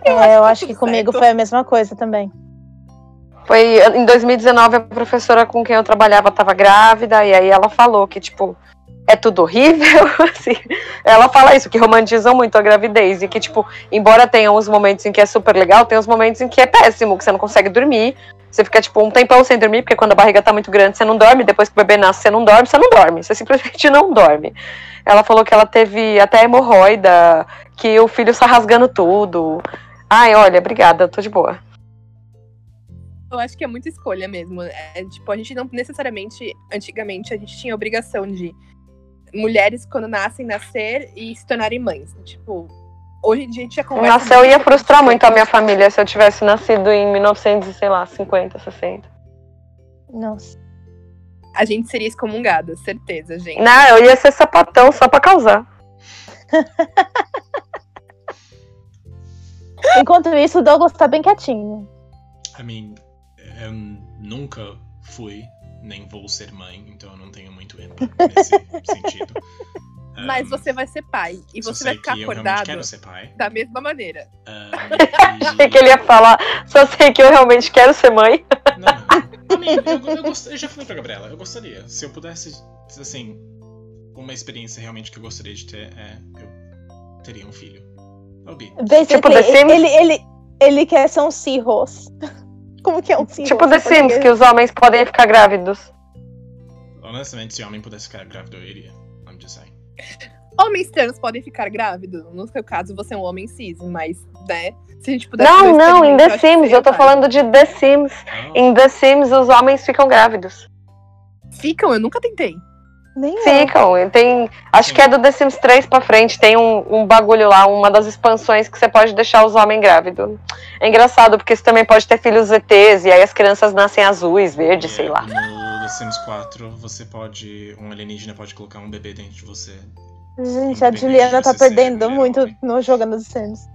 É, eu tá acho que tudo comigo certo. foi a mesma coisa também. Foi em 2019 a professora com quem eu trabalhava estava grávida e aí ela falou que tipo é tudo horrível, assim. Ela fala isso que romantizam muito a gravidez e que tipo, embora tenha uns momentos em que é super legal, tem uns momentos em que é péssimo, que você não consegue dormir. Você fica tipo um tempão sem dormir, porque quando a barriga tá muito grande, você não dorme, depois que o bebê nasce, você não dorme, você não dorme, você simplesmente não dorme. Ela falou que ela teve até hemorroida, que o filho está rasgando tudo. Ai, olha, obrigada, tô de boa. Eu acho que é muita escolha mesmo. É, tipo, a gente não necessariamente, antigamente, a gente tinha obrigação de mulheres, quando nascem, nascer e se tornarem mães. Tipo, hoje em dia a gente já conversa. Nossa, eu ia frustrar muito a minha família se eu tivesse nascido em 1950, 60. Nossa. A gente seria excomungada, certeza, gente. Não, eu ia ser sapatão só pra causar. Enquanto isso, o Douglas tá bem quietinho. I mean, eu nunca fui, nem vou ser mãe, então eu não tenho muito input nesse sentido. Mas você vai ser pai. E você vai ficar que eu realmente acordado quero ser pai. da mesma maneira. Um, Achei que ele ia falar, só sei que eu realmente quero ser mãe. Não, não. Eu, eu, gost- eu já falei pra Gabriela, eu gostaria. Se eu pudesse, assim, uma experiência realmente que eu gostaria de ter é. Eu teria um filho. Tipo The Sims? ele, ele, ele quer ser um Seahorse. Como que é um Seahorse? Tipo The Sims, que os homens podem ficar grávidos. Honestamente, se homem pudesse ficar grávido, eu iria. I'm just saying. Homens trans podem ficar grávidos. No seu caso, você é um homem cis, mas, né? Se a gente pudesse fazer Não, não, em The Sims, eu tô falando de The Sims. Oh, Em The Sims, os homens ficam grávidos. Ficam, eu nunca tentei. Nem. Ficam, tem. Acho que é do The Sims 3 pra frente, tem um, um bagulho lá, uma das expansões que você pode deixar os homens grávidos. É engraçado, porque você também pode ter filhos ETs, e aí as crianças nascem azuis, verdes, sei lá. Sims 4, você pode. Um alienígena pode colocar um bebê dentro de você. Gente, a Juliana tá perdendo muito homem. no jogando The Sims.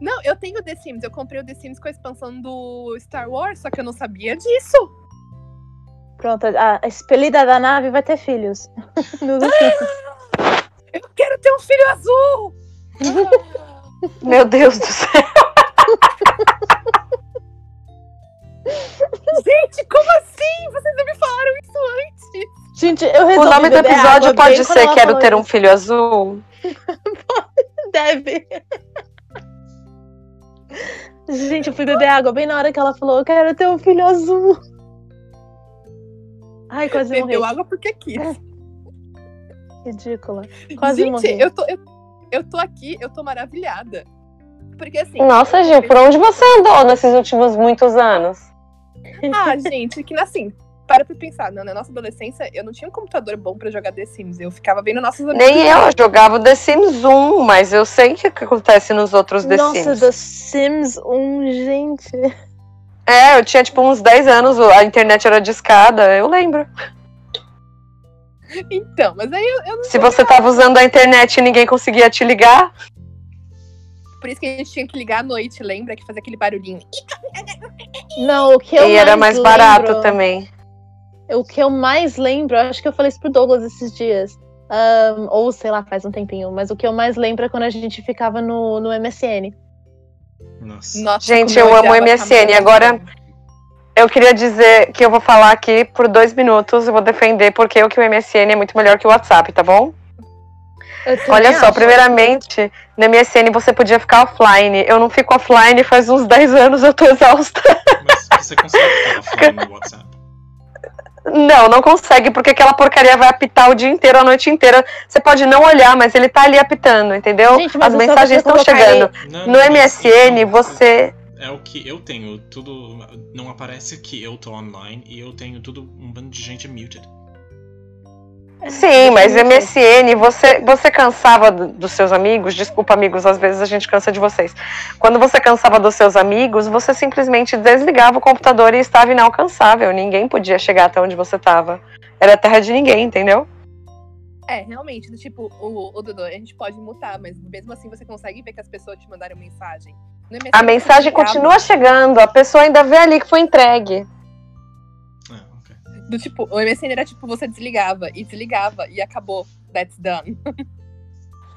Não, eu tenho The Sims. Eu comprei o The Sims com a expansão do Star Wars, só que eu não sabia disso. Pronto, a expelida da nave vai ter filhos. Eu quero ter um filho azul! Meu Deus do céu. Gente, como assim? Vocês não me falaram isso antes? Gente, eu O resolvi nome do episódio pode bem ser Quero ter um isso. filho azul. Deve. Gente, eu fui beber água bem na hora que ela falou, eu quero ter um filho azul. Ai, quase morri. Bebeu água porque quis. Ridícula. Quase Gente, morri. eu tô, eu, eu tô aqui, eu tô maravilhada. Porque assim. Nossa, Gil, por onde você andou nesses últimos muitos anos? Ah, gente, que assim, para pra pensar, na na nossa adolescência eu não tinha um computador bom pra jogar The Sims. Eu ficava vendo nossos amigos. Nem eu, eu jogava o The Sims 1, mas eu sei o que acontece nos outros The Nossa, Sims. The Sims 1, gente. É, eu tinha tipo uns 10 anos, a internet era discada, eu lembro. Então, mas aí eu, eu não Se você tava usando a internet e ninguém conseguia te ligar, Por isso que a gente tinha que ligar à noite, lembra? Que fazia aquele barulhinho. Não, o que eu e era mais barato lembro- também. O que eu mais lembro, acho que eu falei isso pro Douglas esses dias. ahn, ou sei lá, faz um tempinho. Mas o que eu mais lembro é quando a gente ficava no, no MSN. Nossa. Nossa, Gente, como eu amo MSN, agora- Eu queria dizer que eu vou falar aqui por dois minutos, eu vou defender porque eu que o MSN é muito melhor que o WhatsApp, tá bom? Olha só, acho. primeiramente, no MSN você podia ficar offline. Eu não fico offline faz uns 10 anos, eu tô exausta. Mas você consegue ficar offline no WhatsApp? Não, não consegue, porque aquela porcaria vai apitar o dia inteiro, a noite inteira. Você pode não olhar, mas ele tá ali apitando, entendeu? Gente, mas As só mensagens estão chegando. Não, No MSN, você. É o que eu tenho, tudo. Não aparece que eu tô online e eu tenho tudo um bando de gente muted. Sim, mas. MSN, você, você cansava do- dos seus amigos, desculpa amigos, às vezes a gente cansa de vocês. Quando você cansava dos seus amigos, você simplesmente desligava o computador e estava inalcançável. Ninguém podia chegar até onde você estava. Era terra de ninguém, entendeu? É, realmente, do tipo, o, o Dudu, a gente pode mutar, mas mesmo assim você consegue ver que as pessoas te mandaram mensagem. MSN, A mensagem continua chegando, a pessoa ainda vê ali que foi entregue. Do tipo, o MSN era tipo, você desligava e desligava e acabou. That's done.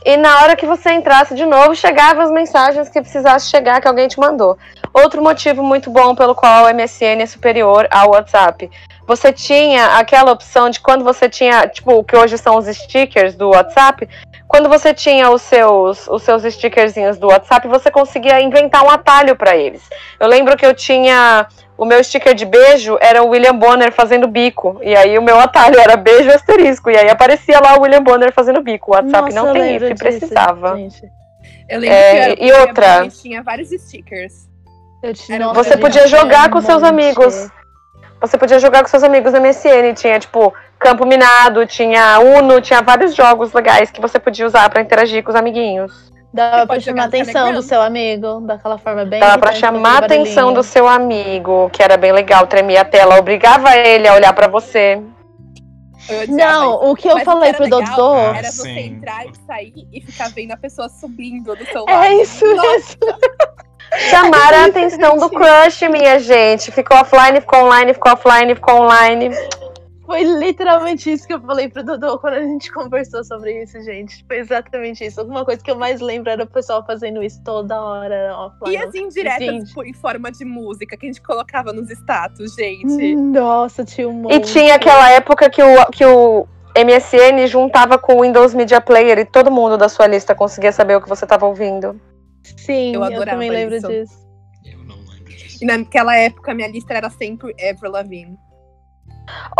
E na hora que você entrasse de novo, chegavam as mensagens que precisasse chegar que alguém te mandou. Outro motivo muito bom pelo qual o MSN é superior ao WhatsApp. Você tinha aquela opção de quando você tinha, tipo, o que hoje são os stickers do WhatsApp, quando você tinha os seus, os seus stickerzinhos do WhatsApp, você conseguia inventar um atalho para eles. Eu lembro que eu tinha o meu sticker de beijo era o William Bonner fazendo bico. E aí o meu atalho era beijo asterisco. E aí aparecia lá o William Bonner fazendo bico. O WhatsApp Nossa, não tem isso, e disso, precisava. gente. Eu lembro É, que era, e outra? Tinha vários stickers. Eu tinha, Você podia jogar com seus monte. amigos. Você podia jogar com seus amigos no MSN. Tinha, tipo, Campo Minado, tinha Uno, tinha vários jogos legais que você podia usar pra interagir com os amiguinhos. Dava pra chamar a atenção do seu amigo, daquela forma bem. Dava pra chamar a atenção do seu amigo, que era bem legal. Tremia a tela, obrigava ele a olhar pra você. Não, o que eu falei era pro legal. Ah, Era você sim. entrar e sair e ficar vendo a pessoa subindo do seu lado. É isso Nossa, mesmo. Chamar a atenção do crush, minha gente. Ficou offline, ficou online, ficou offline, ficou online. Foi literalmente isso que eu falei pro Dodô quando a gente conversou sobre isso, gente. Foi exatamente isso. Alguma coisa que eu mais lembro era o pessoal fazendo isso toda hora offline. E as indiretas Gente. por- em forma de música que a gente colocava nos status, gente. Nossa, tinha um monte. E tinha aquela época que o, que o MSN juntava com o Windows Media Player e todo mundo da sua lista conseguia saber o que você estava ouvindo. Sim, Eu eu, também lembro isso. disso. Eu não lembro disso. E naquela época minha lista era sempre Avril Lavigne.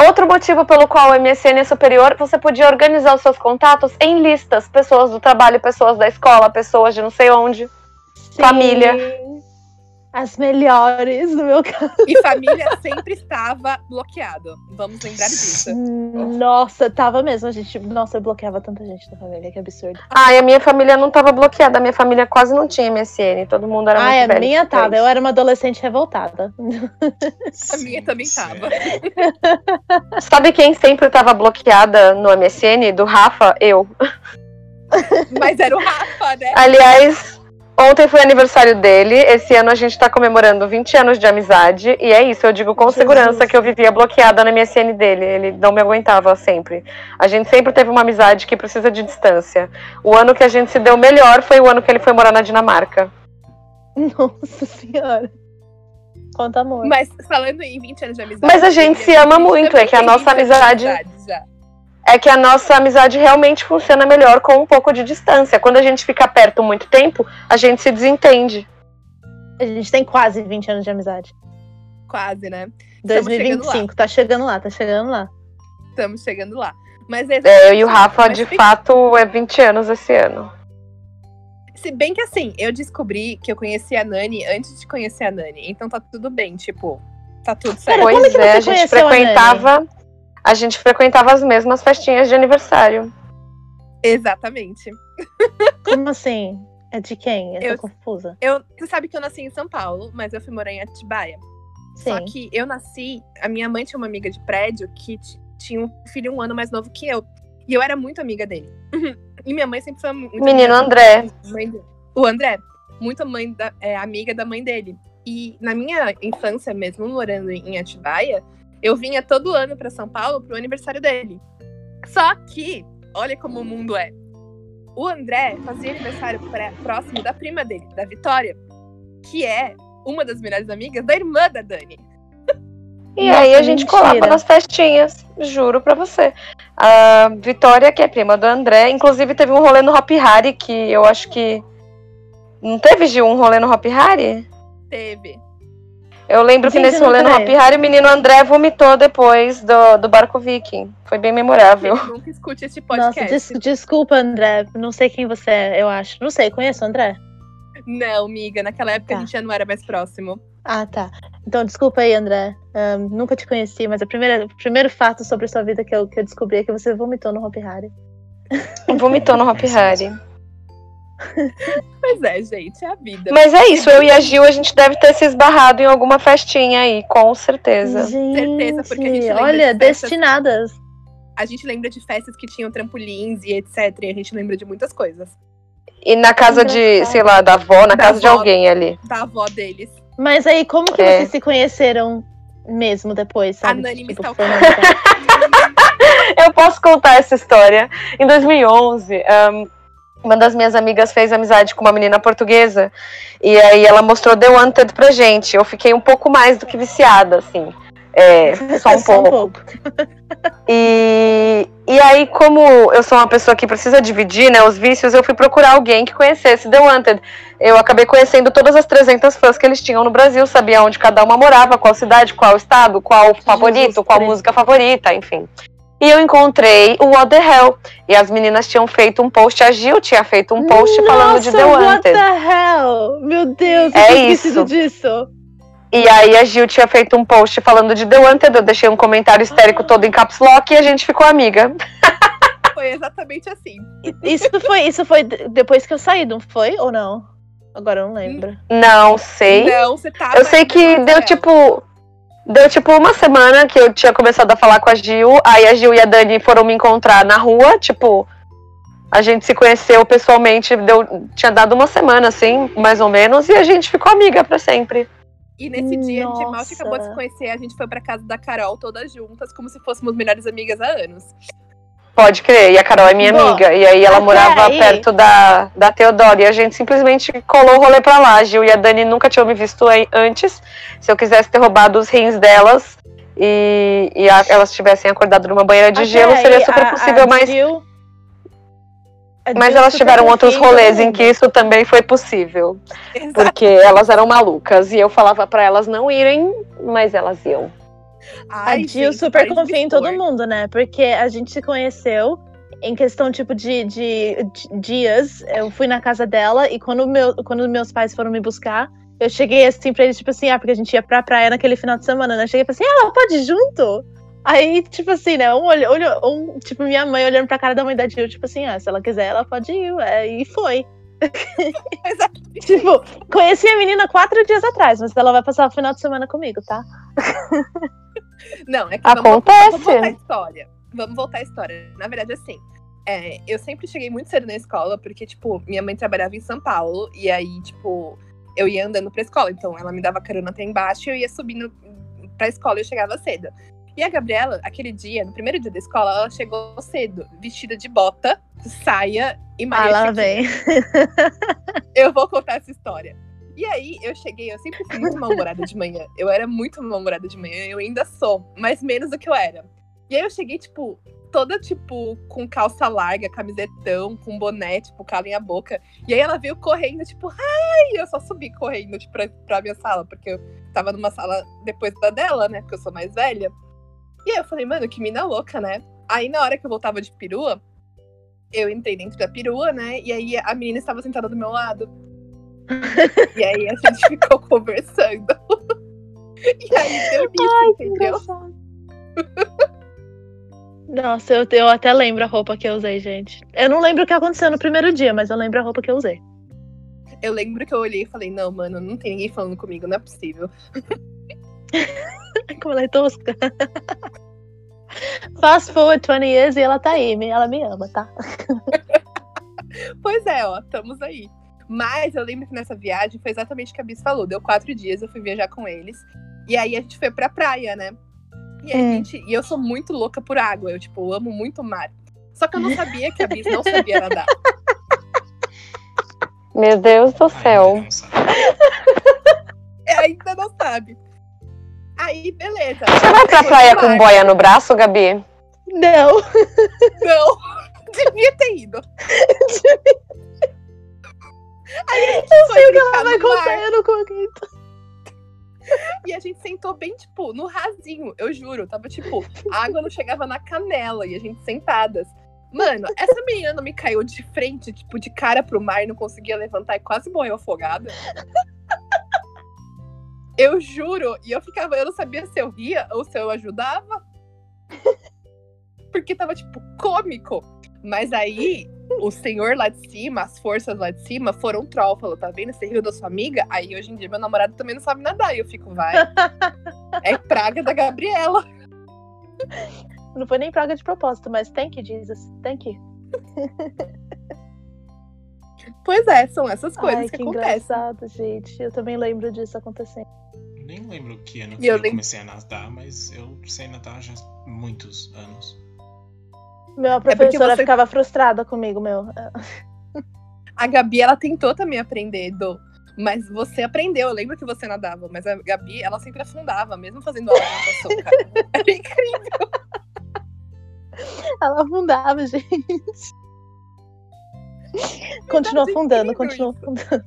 Outro motivo pelo qual o MSN é superior, você podia organizar os seus contatos em listas. Pessoas do trabalho, pessoas da escola, pessoas de não sei onde. Sim, Família. As melhores, no meu caso. E família sempre estava bloqueado. Vamos lembrar disso. Nossa, tava mesmo, a gente. Nossa, eu bloqueava tanta gente da família, que absurdo. Ah, e a minha família não estava bloqueada. A minha família quase não tinha MSN. Todo mundo era Ah, muito é, a velho. minha pra tava. Eu era uma adolescente revoltada. A minha também tava. Sabe quem sempre estava bloqueada no MSN? Do Rafa? Eu. Mas era o Rafa, né? Aliás, ontem foi aniversário dele. Esse ano a gente tá comemorando 20 anos de amizade. E é isso, eu digo com Jesus. segurança que eu vivia bloqueada na MSN dele. Ele não me aguentava sempre. A gente sempre teve uma amizade que precisa de distância. O ano que a gente se deu melhor foi o ano que ele foi morar na Dinamarca. Nossa senhora. Quanto amor. Mas falando em 20 anos de amizade. Mas a gente se ama muito, é que a nossa tem 20 anos de amizade- já. É que a nossa amizade realmente funciona melhor com um pouco de distância. Quando a gente fica perto muito tempo, a gente se desentende. A gente tem quase 20 anos de amizade. Quase, né? Estamos chegando 2025, tá chegando lá, tá chegando lá. Estamos chegando lá. Mas é É, eu e o. Rafa, de fica- fato, é 20 anos esse ano. Se bem que assim, eu descobri que eu conheci a Nani antes de conhecer a Nani. Então tá tudo bem, tipo, tá tudo certo. Pera, como pois que é, você a gente conheceu a Nani? frequentava. A gente frequentava as mesmas festinhas de aniversário. Exatamente. Como assim? É de quem? Eu tô Eu- confusa. Eu, você sabe que eu nasci em São Paulo, mas eu fui morar em Atibaia. Só Sim. que eu nasci, a minha mãe tinha uma amiga de prédio que t- tinha um filho um ano mais novo que eu. E eu era muito amiga dele. E minha mãe sempre foi muito Menino amiga André. dele. O André, muito mãe da, é, amiga da mãe dele. E na minha infância, mesmo morando em Atibaia, eu vinha todo ano pra São Paulo pro aniversário dele. Só que, olha como o mundo é. O André fazia aniversário pré- próximo da prima dele, da Vitória, que é uma das melhores amigas da irmã da Dani. E Nossa, aí a gente mentira. colava nas festinhas, juro pra você. A Vitória, que é prima do André, inclusive teve um rolê no Hop Hari que eu acho que. Não teve, Gil, um rolê no Hop Hari? Teve. Eu lembro que Gente, nesse eu não rolê no conheço. Hari o menino André vomitou depois do, do barco viking. Foi bem memorável. Ele nunca escute esse Nossa, podcast. des- desculpa, André. Não sei quem você é, eu acho. Não sei, conheço o André? Não, amiga, naquela época Tá. a gente já não era mais próximo. Ah, tá. Então, desculpa aí, André. Ahn, nunca te conheci, mas a primeira, o primeiro fato sobre a sua vida que eu, que eu descobri é que você vomitou no Hopi Hari. Vomitou no Hop Hari. Pois é, gente, é a vida. Mas é isso, eu e a Gil, a gente deve ter se esbarrado em alguma festinha aí, com certeza. Gente, Certeza, porque a gente lembra olha, de festas- destinadas. A gente lembra de festas que tinham trampolins e etc. E a gente lembra de muitas coisas. E na casa de, sei lá, da avó, na Da casa de avó. alguém ali. Da avó deles. Mas aí, como que É. vocês se conheceram mesmo depois, sabe? Nani me Tipo, foi Eu posso contar essa história. Em 2011, um, uma das minhas amigas fez amizade com uma menina portuguesa. E aí ela mostrou The Wanted pra gente. Eu fiquei um pouco mais do que viciada, assim. É, só um pouco. E, e aí, como eu sou uma pessoa que precisa dividir né, os vícios, eu fui procurar alguém que conhecesse The Wanted. Eu acabei conhecendo todas as 300 fãs que eles tinham no Brasil, sabia onde cada uma morava, qual cidade, qual estado, qual favorito, qual Cristo. música favorita, enfim. E eu encontrei o What the Hell. E as meninas tinham feito um post, a Gil tinha feito um post falando de The Nossa, What Wanted. the hell? Meu Deus, eu É tinha esquecido isso. disso. E aí a Gil tinha feito um post falando de The Wanted, eu deixei um comentário histérico todo em caps lock e a gente ficou amiga. Foi exatamente assim. Isso foi, isso foi de- depois que eu saí, não foi? Ou não? Agora eu não lembro. Não sei. Não, você tava. Eu sei que deu tipo. Deu tipo uma semana que eu tinha começado a falar com a Gil. Aí a Gil e a Dani foram me encontrar na rua. Tipo, a gente se conheceu pessoalmente. Deu, tinha dado uma semana, assim, mais ou menos. E a gente ficou amiga pra sempre. E nesse dia a gente mal Nossa. acabou de se conhecer, a gente foi pra casa da Carol todas juntas, como se fôssemos melhores amigas há anos. Pode crer. E a Carol é minha amiga. E aí ela morava aí- perto da, da Teodoro. E a gente simplesmente colou o rolê pra lá. Gil e a Dani nunca tinham me visto aí antes. Se eu quisesse ter roubado os rins delas e, e a- elas tivessem acordado numa banheira de Até gelo, seria aí, super a- possível, a mas, a mas elas tiveram outros rolês em que isso também foi possível. Exato. Porque elas eram malucas. E eu falava pra elas não irem, mas elas iam. A Ai, Jill gente, super confia em todo mundo, né? Porque a gente se conheceu em questão, tipo, de, de, de dias. Eu fui na casa dela e quando, meu, quando meus pais foram me buscar, eu cheguei assim pra eles, tipo assim, ah, porque a gente ia pra praia naquele final de semana, né? Eu cheguei e falei assim, ah, ela pode ir junto? Aí, tipo assim, né? Um olho, olho, um, tipo, minha mãe olhando pra cara da mãe da Jill, tipo assim, ah, se ela quiser, ela pode ir. ué. E foi. Tipo, conheci a menina quatro dias atrás, mas ela vai passar o final de semana comigo, tá? Não, é que vamos, Acontece. vamos voltar à história. Vamos voltar à história. Na verdade, assim, é, eu sempre cheguei muito cedo na escola, porque, tipo, minha mãe trabalhava em São Paulo, e aí, tipo, eu ia andando pra escola. Então, ela me dava carona até embaixo e eu ia subindo pra escola e eu chegava cedo. E a Gabriela, aquele dia, no primeiro dia da escola, ela chegou cedo, vestida de bota, saia e Ah, Maria lá Chiquinha. vem. Eu vou contar essa história. E aí, eu cheguei, eu sempre fui muito mal-humorada de manhã. Eu era muito mal-humorada de manhã, eu ainda sou, mas menos do que eu era. E aí eu cheguei, tipo, toda, tipo, com calça larga, camisetão, com boné, tipo, cala a boca. E aí ela veio correndo, tipo, ai! Eu só subi correndo, tipo, pra, pra minha sala, porque eu tava numa sala depois da dela, né? Porque eu sou mais velha. E aí eu falei, mano, que mina louca, né? Aí na hora que eu voltava de perua, eu entrei dentro da perua, né? E aí a menina estava sentada do meu lado. E aí a gente ficou conversando. e aí deu nisso, Ai, entendeu? Nossa, eu, eu até lembro a roupa que eu usei, gente. Eu não lembro o que aconteceu no primeiro dia, mas eu lembro a roupa que eu usei. Eu lembro que eu olhei e falei, não, mano, não tem ninguém falando comigo, não é possível. Como ela é tosca. Fast forward 20 years e ela tá aí, ela me ama, tá? Pois é, ó, estamos aí. Mas eu lembro que nessa viagem foi exatamente o que a Bis falou. Deu quatro dias, eu fui viajar com eles. E aí a gente foi pra praia, né? E, Hum. gente, e eu sou muito louca por água. Eu, tipo, amo muito o mar. Só que eu não sabia que a Bis não sabia nadar. Meu Deus do céu. Ainda não sabe. Ainda não sabe. Aí, beleza. Você vai pra praia com mar. boia no braço, Gabi? Não. Não. Devia ter ido. E a gente sentou bem, tipo, no rasinho, eu juro. Tava, tipo, a água não chegava na canela e a gente sentadas. Mano, essa menina não me caiu de frente, tipo, de cara pro mar e não conseguia levantar e quase morreu afogada. Eu juro, e eu ficava, eu não sabia se eu ria ou se eu ajudava. Porque tava, tipo, cômico. Mas aí, o senhor lá de cima, as forças lá de cima, foram troll. Falou, tá vendo? Você riu da sua amiga? Aí hoje em dia meu namorado também não sabe nadar. E eu fico, vai. É praga da Gabriela. Não foi nem praga de propósito, mas thank you, Jesus. Thank you. Pois é, são essas coisas Ai, que, que acontecem. engraçado, gente. Eu também lembro disso acontecendo. Nem lembro que ano que eu eu, lem- comecei a nadar, mas eu sei nadar já há muitos anos. Meu, a porque professora você- ficava frustrada comigo, meu. A Gabi, ela tentou também aprender, Do. Mas você aprendeu. Eu lembro que você nadava, mas a Gabi, ela sempre afundava, mesmo fazendo aula de natação, cara. Era incrível. Ela afundava, gente. Continua afundando, continua isso. afundando.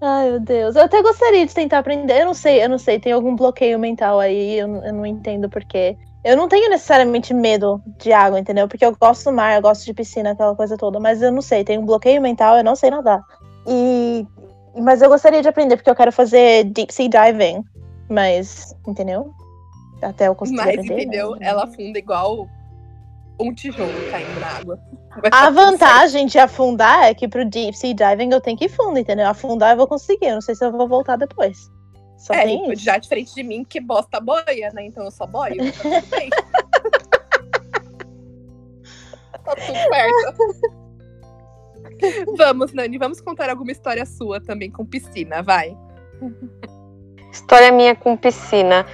Ai, meu Deus. Eu até gostaria de tentar aprender. Eu não sei, eu não sei. Tem algum bloqueio mental aí. Eu, não- eu não entendo porquê. Eu não tenho necessariamente medo de água, entendeu? Porque eu gosto do mar, eu gosto de piscina, aquela coisa toda. Mas eu não sei, tem um bloqueio mental, eu não sei nadar. E. Mas eu gostaria de aprender, porque eu quero fazer deep sea diving. Mas, entendeu? Até eu conseguir Mas, aprender. né? entendeu? Ela afunda igual um tijolo caindo na água. Vai A vantagem de afundar é que pro deep sea diving eu tenho que ir fundo, entendeu? Afundar eu vou conseguir, eu não sei se eu vou voltar depois. Só É, tem já diferente de mim, que bosta boia, né? Então eu só boio. Tá tudo bem. tá tudo certo. Vamos, Nani, vamos contar alguma história sua também com piscina, vai. História minha com piscina.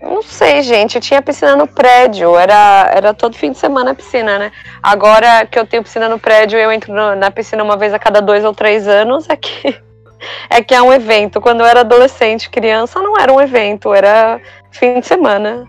Não sei, gente. Eu tinha piscina no prédio. Era, era todo fim de semana piscina, né? Agora que eu tenho piscina no prédio, eu entro no- na piscina uma vez a cada dois ou três anos. É que é, que é um evento. Quando eu era adolescente, criança, não era um evento. Era fim de semana.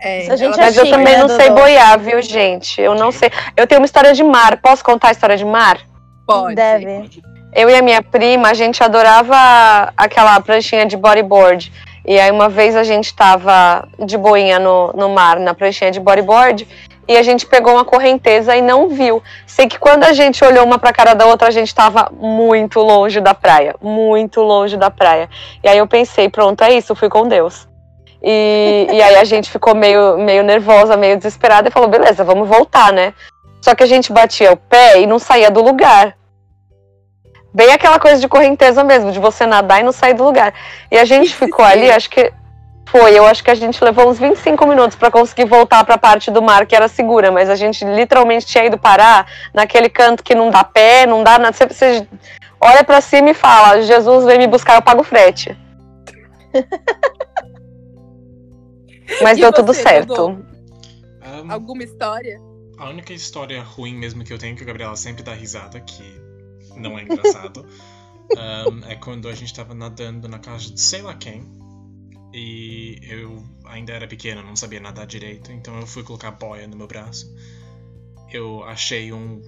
É, é Mas eu chique, também né, não sei boiar, viu, gente? Eu não sei. Eu tenho uma história de mar. Posso contar a história de mar? pode. Deve. Eu e a minha prima, a gente adorava aquela pranchinha de bodyboard. E aí uma vez a gente tava de boinha no, no mar, na pranchinha de bodyboard, e a gente pegou uma correnteza e não viu. Sei que quando a gente olhou uma pra cara da outra, a gente tava muito longe da praia, muito longe da praia. E aí eu pensei, pronto, é isso, fui com Deus. E, e aí a gente ficou meio, meio nervosa, meio desesperada e falou, beleza, vamos voltar, né? Só que a gente batia o pé e não saía do lugar. Bem aquela coisa de correnteza mesmo, de você nadar e não sair do lugar. E a gente ficou ali, acho que foi, eu acho que a gente levou uns 25 minutos pra conseguir voltar pra parte do mar que era segura, mas a gente literalmente tinha ido parar naquele canto que não dá pé, não dá nada. Você, você olha pra cima e fala: Jesus vem me buscar, eu pago o frete. Mas E deu você, tudo certo. Ahn, Alguma história? a única história ruim mesmo que eu tenho, que a Gabriela sempre dá risada, que não é engraçado, ahn, é quando a gente tava nadando na casa de sei lá quem. E eu ainda era pequena, não sabia nadar direito, então eu fui colocar boia no meu braço. Eu achei um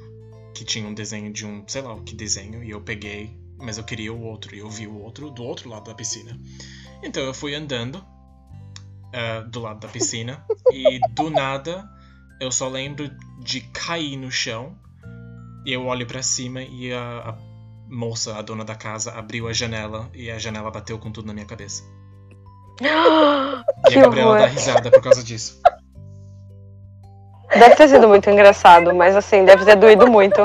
que tinha um desenho de um, sei lá o que desenho, e eu peguei, mas eu queria o outro, e eu vi o outro do outro lado da piscina. Então eu fui andando, uh, do lado da piscina. e do nada, eu só lembro de cair no chão. E eu olho para cima e a, a moça, a dona da casa, abriu a janela e a janela bateu com tudo na minha cabeça. E a Gabriela horror. dá risada por causa disso. Deve ter sido muito engraçado, mas assim, deve ter doído muito.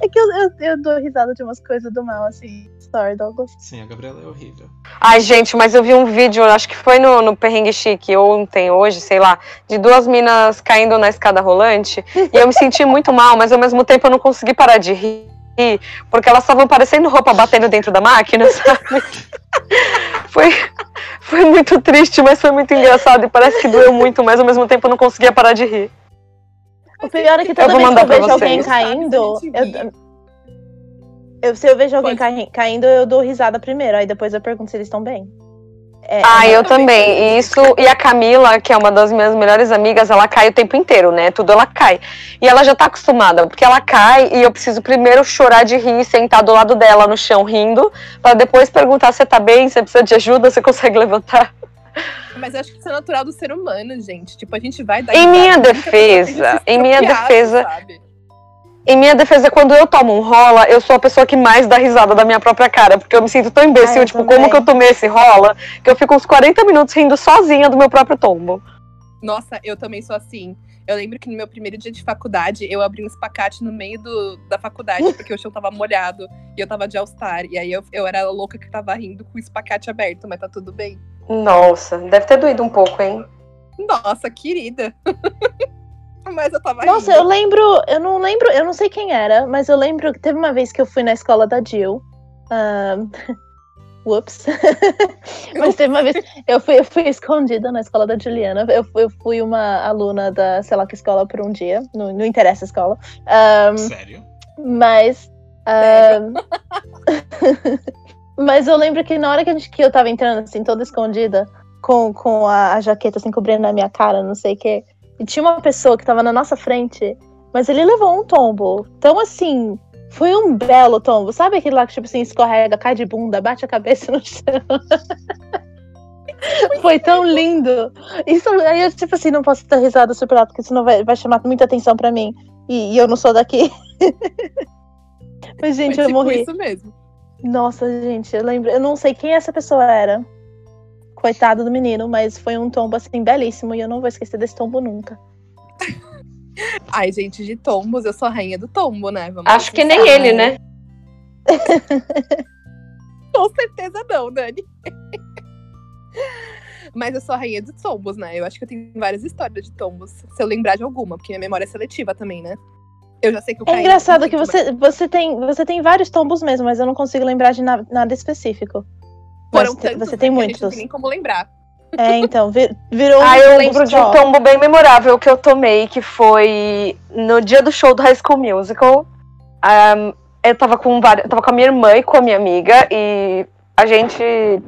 É que eu, eu, eu, dou risada de umas coisas do mal, assim. Sorry, Douglas. Sim, a Gabriela é horrível. Ai, gente, mas eu vi um vídeo, acho que foi no, no Perrengue Chique, ontem, hoje, sei lá, de duas minas caindo na escada rolante. e eu me senti muito mal, mas ao mesmo tempo eu não consegui parar de rir. Porque elas estavam parecendo roupa batendo dentro da máquina, sabe? foi, foi muito triste, mas foi muito engraçado. E parece que doeu muito, mas ao mesmo tempo eu não conseguia parar de rir. O pior é que toda vez que eu vejo alguém caindo, eu, eu, se eu vejo alguém Pode. caindo, eu dou risada primeiro, aí depois eu pergunto se eles estão bem. É, ah, eu também. E isso e a Camila, que é uma das minhas melhores amigas, ela cai o tempo inteiro, né? Tudo ela cai. E ela já tá acostumada, porque ela cai e eu preciso primeiro chorar de rir, sentar do lado dela no chão rindo, para depois perguntar se tá bem, se precisa de ajuda, se consegue levantar. Mas acho que isso é natural do ser humano, gente. Tipo, a gente vai dar. Em minha defesa, em minha defesa. Sabe? Em minha defesa, quando eu tomo um rola, eu sou a pessoa que mais dá risada da minha própria cara. Porque eu me sinto tão imbecil, tipo, também. como que eu tomei esse rola, que eu fico uns 40 minutos rindo sozinha do meu próprio tombo. Nossa, eu também sou assim. Eu lembro que no meu primeiro dia de faculdade, eu abri um espacate no meio do, da faculdade, porque o chão tava molhado e eu tava de All-Star. E aí eu, eu era a louca que tava rindo com o espacate aberto, mas tá tudo bem. Nossa, deve ter doído um pouco, hein? Nossa, querida. mas eu tava Nossa, rindo. eu lembro, eu não lembro, eu não sei quem era, mas eu lembro que teve uma vez que eu fui na escola da Jill. Um, Whoops. Mas teve uma vez. Eu fui, eu fui escondida na escola da Juliana. Eu, eu fui uma aluna da, sei lá que escola por um dia. Não, não interessa a escola. Um, Sério? Mas. Um, mas eu lembro que na hora que, a gente, que eu tava entrando, assim, toda escondida, com, com a, a jaqueta assim cobrindo a minha cara, não sei o quê. E tinha uma pessoa que tava na nossa frente, mas ele levou um tombo. Então, assim, foi um belo tombo. Sabe aquele lá que, tipo assim, escorrega, cai de bunda, bate a cabeça no chão? Foi tão lindo. Isso aí eu, tipo assim, não posso ter risada super alto, porque senão vai, vai chamar muita atenção pra mim. E, e eu não sou daqui. Mas, gente, Foi, eu tipo morri. Isso mesmo. Nossa, gente, eu lembro. Eu não sei quem essa pessoa era. Coitado do menino, mas foi um tombo assim belíssimo e eu não vou esquecer desse tombo nunca. Ai, gente, de tombos, eu sou a rainha do tombo, né? Vamos Acho que nem ele, né? Com certeza não, Dani. Mas eu sou a rainha dos tombos, né? Eu acho que eu tenho várias histórias de tombos, se eu lembrar de alguma, porque minha memória é seletiva também, né? Eu já sei que eu É engraçado que você, você, tem, você tem vários tombos mesmo, mas eu não consigo lembrar de na, nada específico. Foram tantos, você tem muitos. Não tem nem como lembrar. É, então, vir, virou Ah, eu lembro de um tombo bem memorável que eu tomei, que foi no dia do show do High School Musical. Um, eu tava com, eu tava com a minha irmã e com a minha amiga, e a gente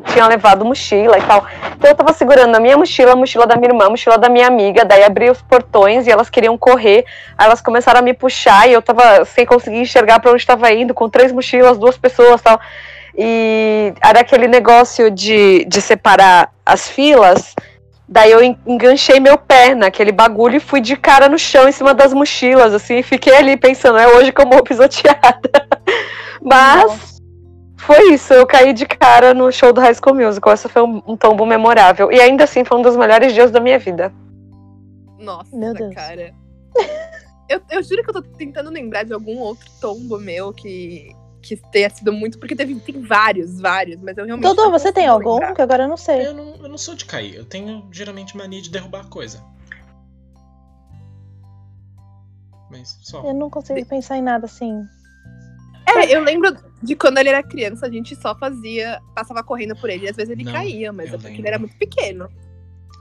tinha levado mochila e tal. Então eu tava segurando a minha mochila, a mochila da minha irmã, a mochila da minha amiga, daí abri os portões e elas queriam correr. Aí elas começaram a me puxar e eu tava sem conseguir enxergar para onde estava indo, com três mochilas, duas pessoas tal. E era aquele negócio de, de separar as filas. Daí eu enganchei meu pé naquele bagulho e fui de cara no chão em cima das mochilas, assim, fiquei ali pensando, é hoje que eu morro pisoteada. Mas Nossa. foi isso, eu caí de cara no show do High School Musical. Esse foi um, um tombo memorável. E ainda assim foi um dos melhores dias da minha vida. Nossa, meu Deus. cara. eu, eu juro que eu tô tentando lembrar de algum outro tombo meu que, que tenha sido muito, porque teve, tem vários, vários, mas eu realmente. Dodô, você tem algum? Lembrar. Que agora eu não sei. Eu não, eu não sou de cair, eu tenho geralmente mania de derrubar coisa. Mas só. Eu não consigo de... pensar em nada assim. É, eu lembro de quando ele era criança, a gente só fazia, passava correndo por ele, e às vezes ele não, caía, mas é porque lembro. ele era muito pequeno.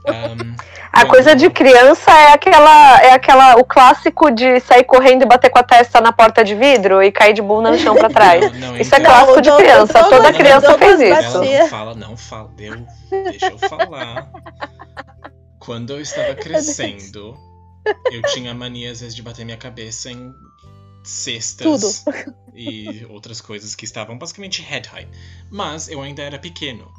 Um, a coisa de criança é aquela, é aquela, o clássico de sair correndo e bater com a testa na porta de vidro e cair de bunda no chão pra trás. Não, não, isso é então. clássico de criança. Não, Toda criança fez isso. Ela não fala, não fala, deu, deixa eu falar. Quando eu estava crescendo, eu tinha mania às vezes de bater minha cabeça em cestas e outras coisas que estavam basicamente head high. Mas eu ainda era pequeno.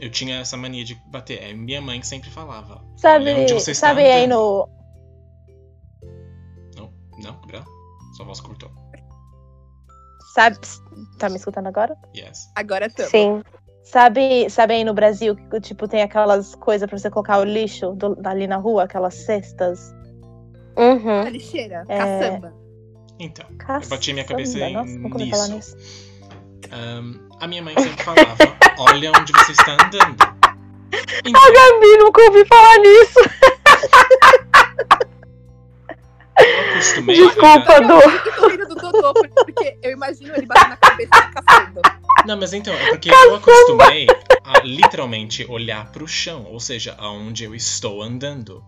Eu tinha essa mania de bater. É, minha mãe sempre falava. Sabe, "Olha onde você está sabe aí andando." no. Não, não, Gabriel? Sua voz cortou. Sabe. Tá me escutando agora? Yes. Agora estamos. Sim. Sabe, sabe aí no Brasil que tipo tem aquelas coisas pra você colocar o lixo do- ali na rua, aquelas cestas? Uhum. A lixeira, É. caçamba. Então, Caçamba. bati minha cabeça Nossa, nisso. nisso. ahn, a minha mãe sempre falava: Olha onde você está andando. Então, Gabi, nunca ouvi falar nisso. eu acostumei. Desculpa, a-. Eu rindo do Dodô, porque eu imagino ele batendo na cabeça da caçamba. Não, mas então, é porque eu acostumei a literalmente olhar pro chão, ou seja, aonde eu estou andando.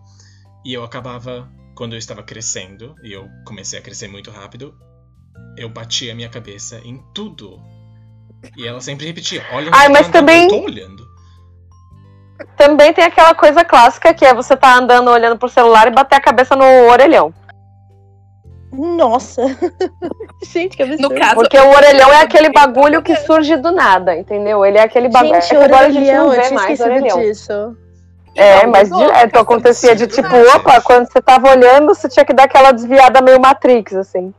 E eu acabava, quando eu estava crescendo, e eu comecei a crescer muito rápido, eu batia a minha cabeça em tudo. E ela sempre repetia: Olha Ai, mas tá andando, também- eu tô olhando. Também tem aquela coisa clássica que é você tá andando olhando pro celular e bater a cabeça no orelhão. Nossa. Gente, que absurdo. No caso, Porque o orelhão é aquele bagulho que surge do nada, entendeu? Ele é aquele bagulho. Gente, é que agora a gente não eu vê tinha mais orelhão. disso. É, Não, mas direto acontecia de tipo, opa, quando você tava olhando, você tinha que dar aquela desviada meio Matrix, assim.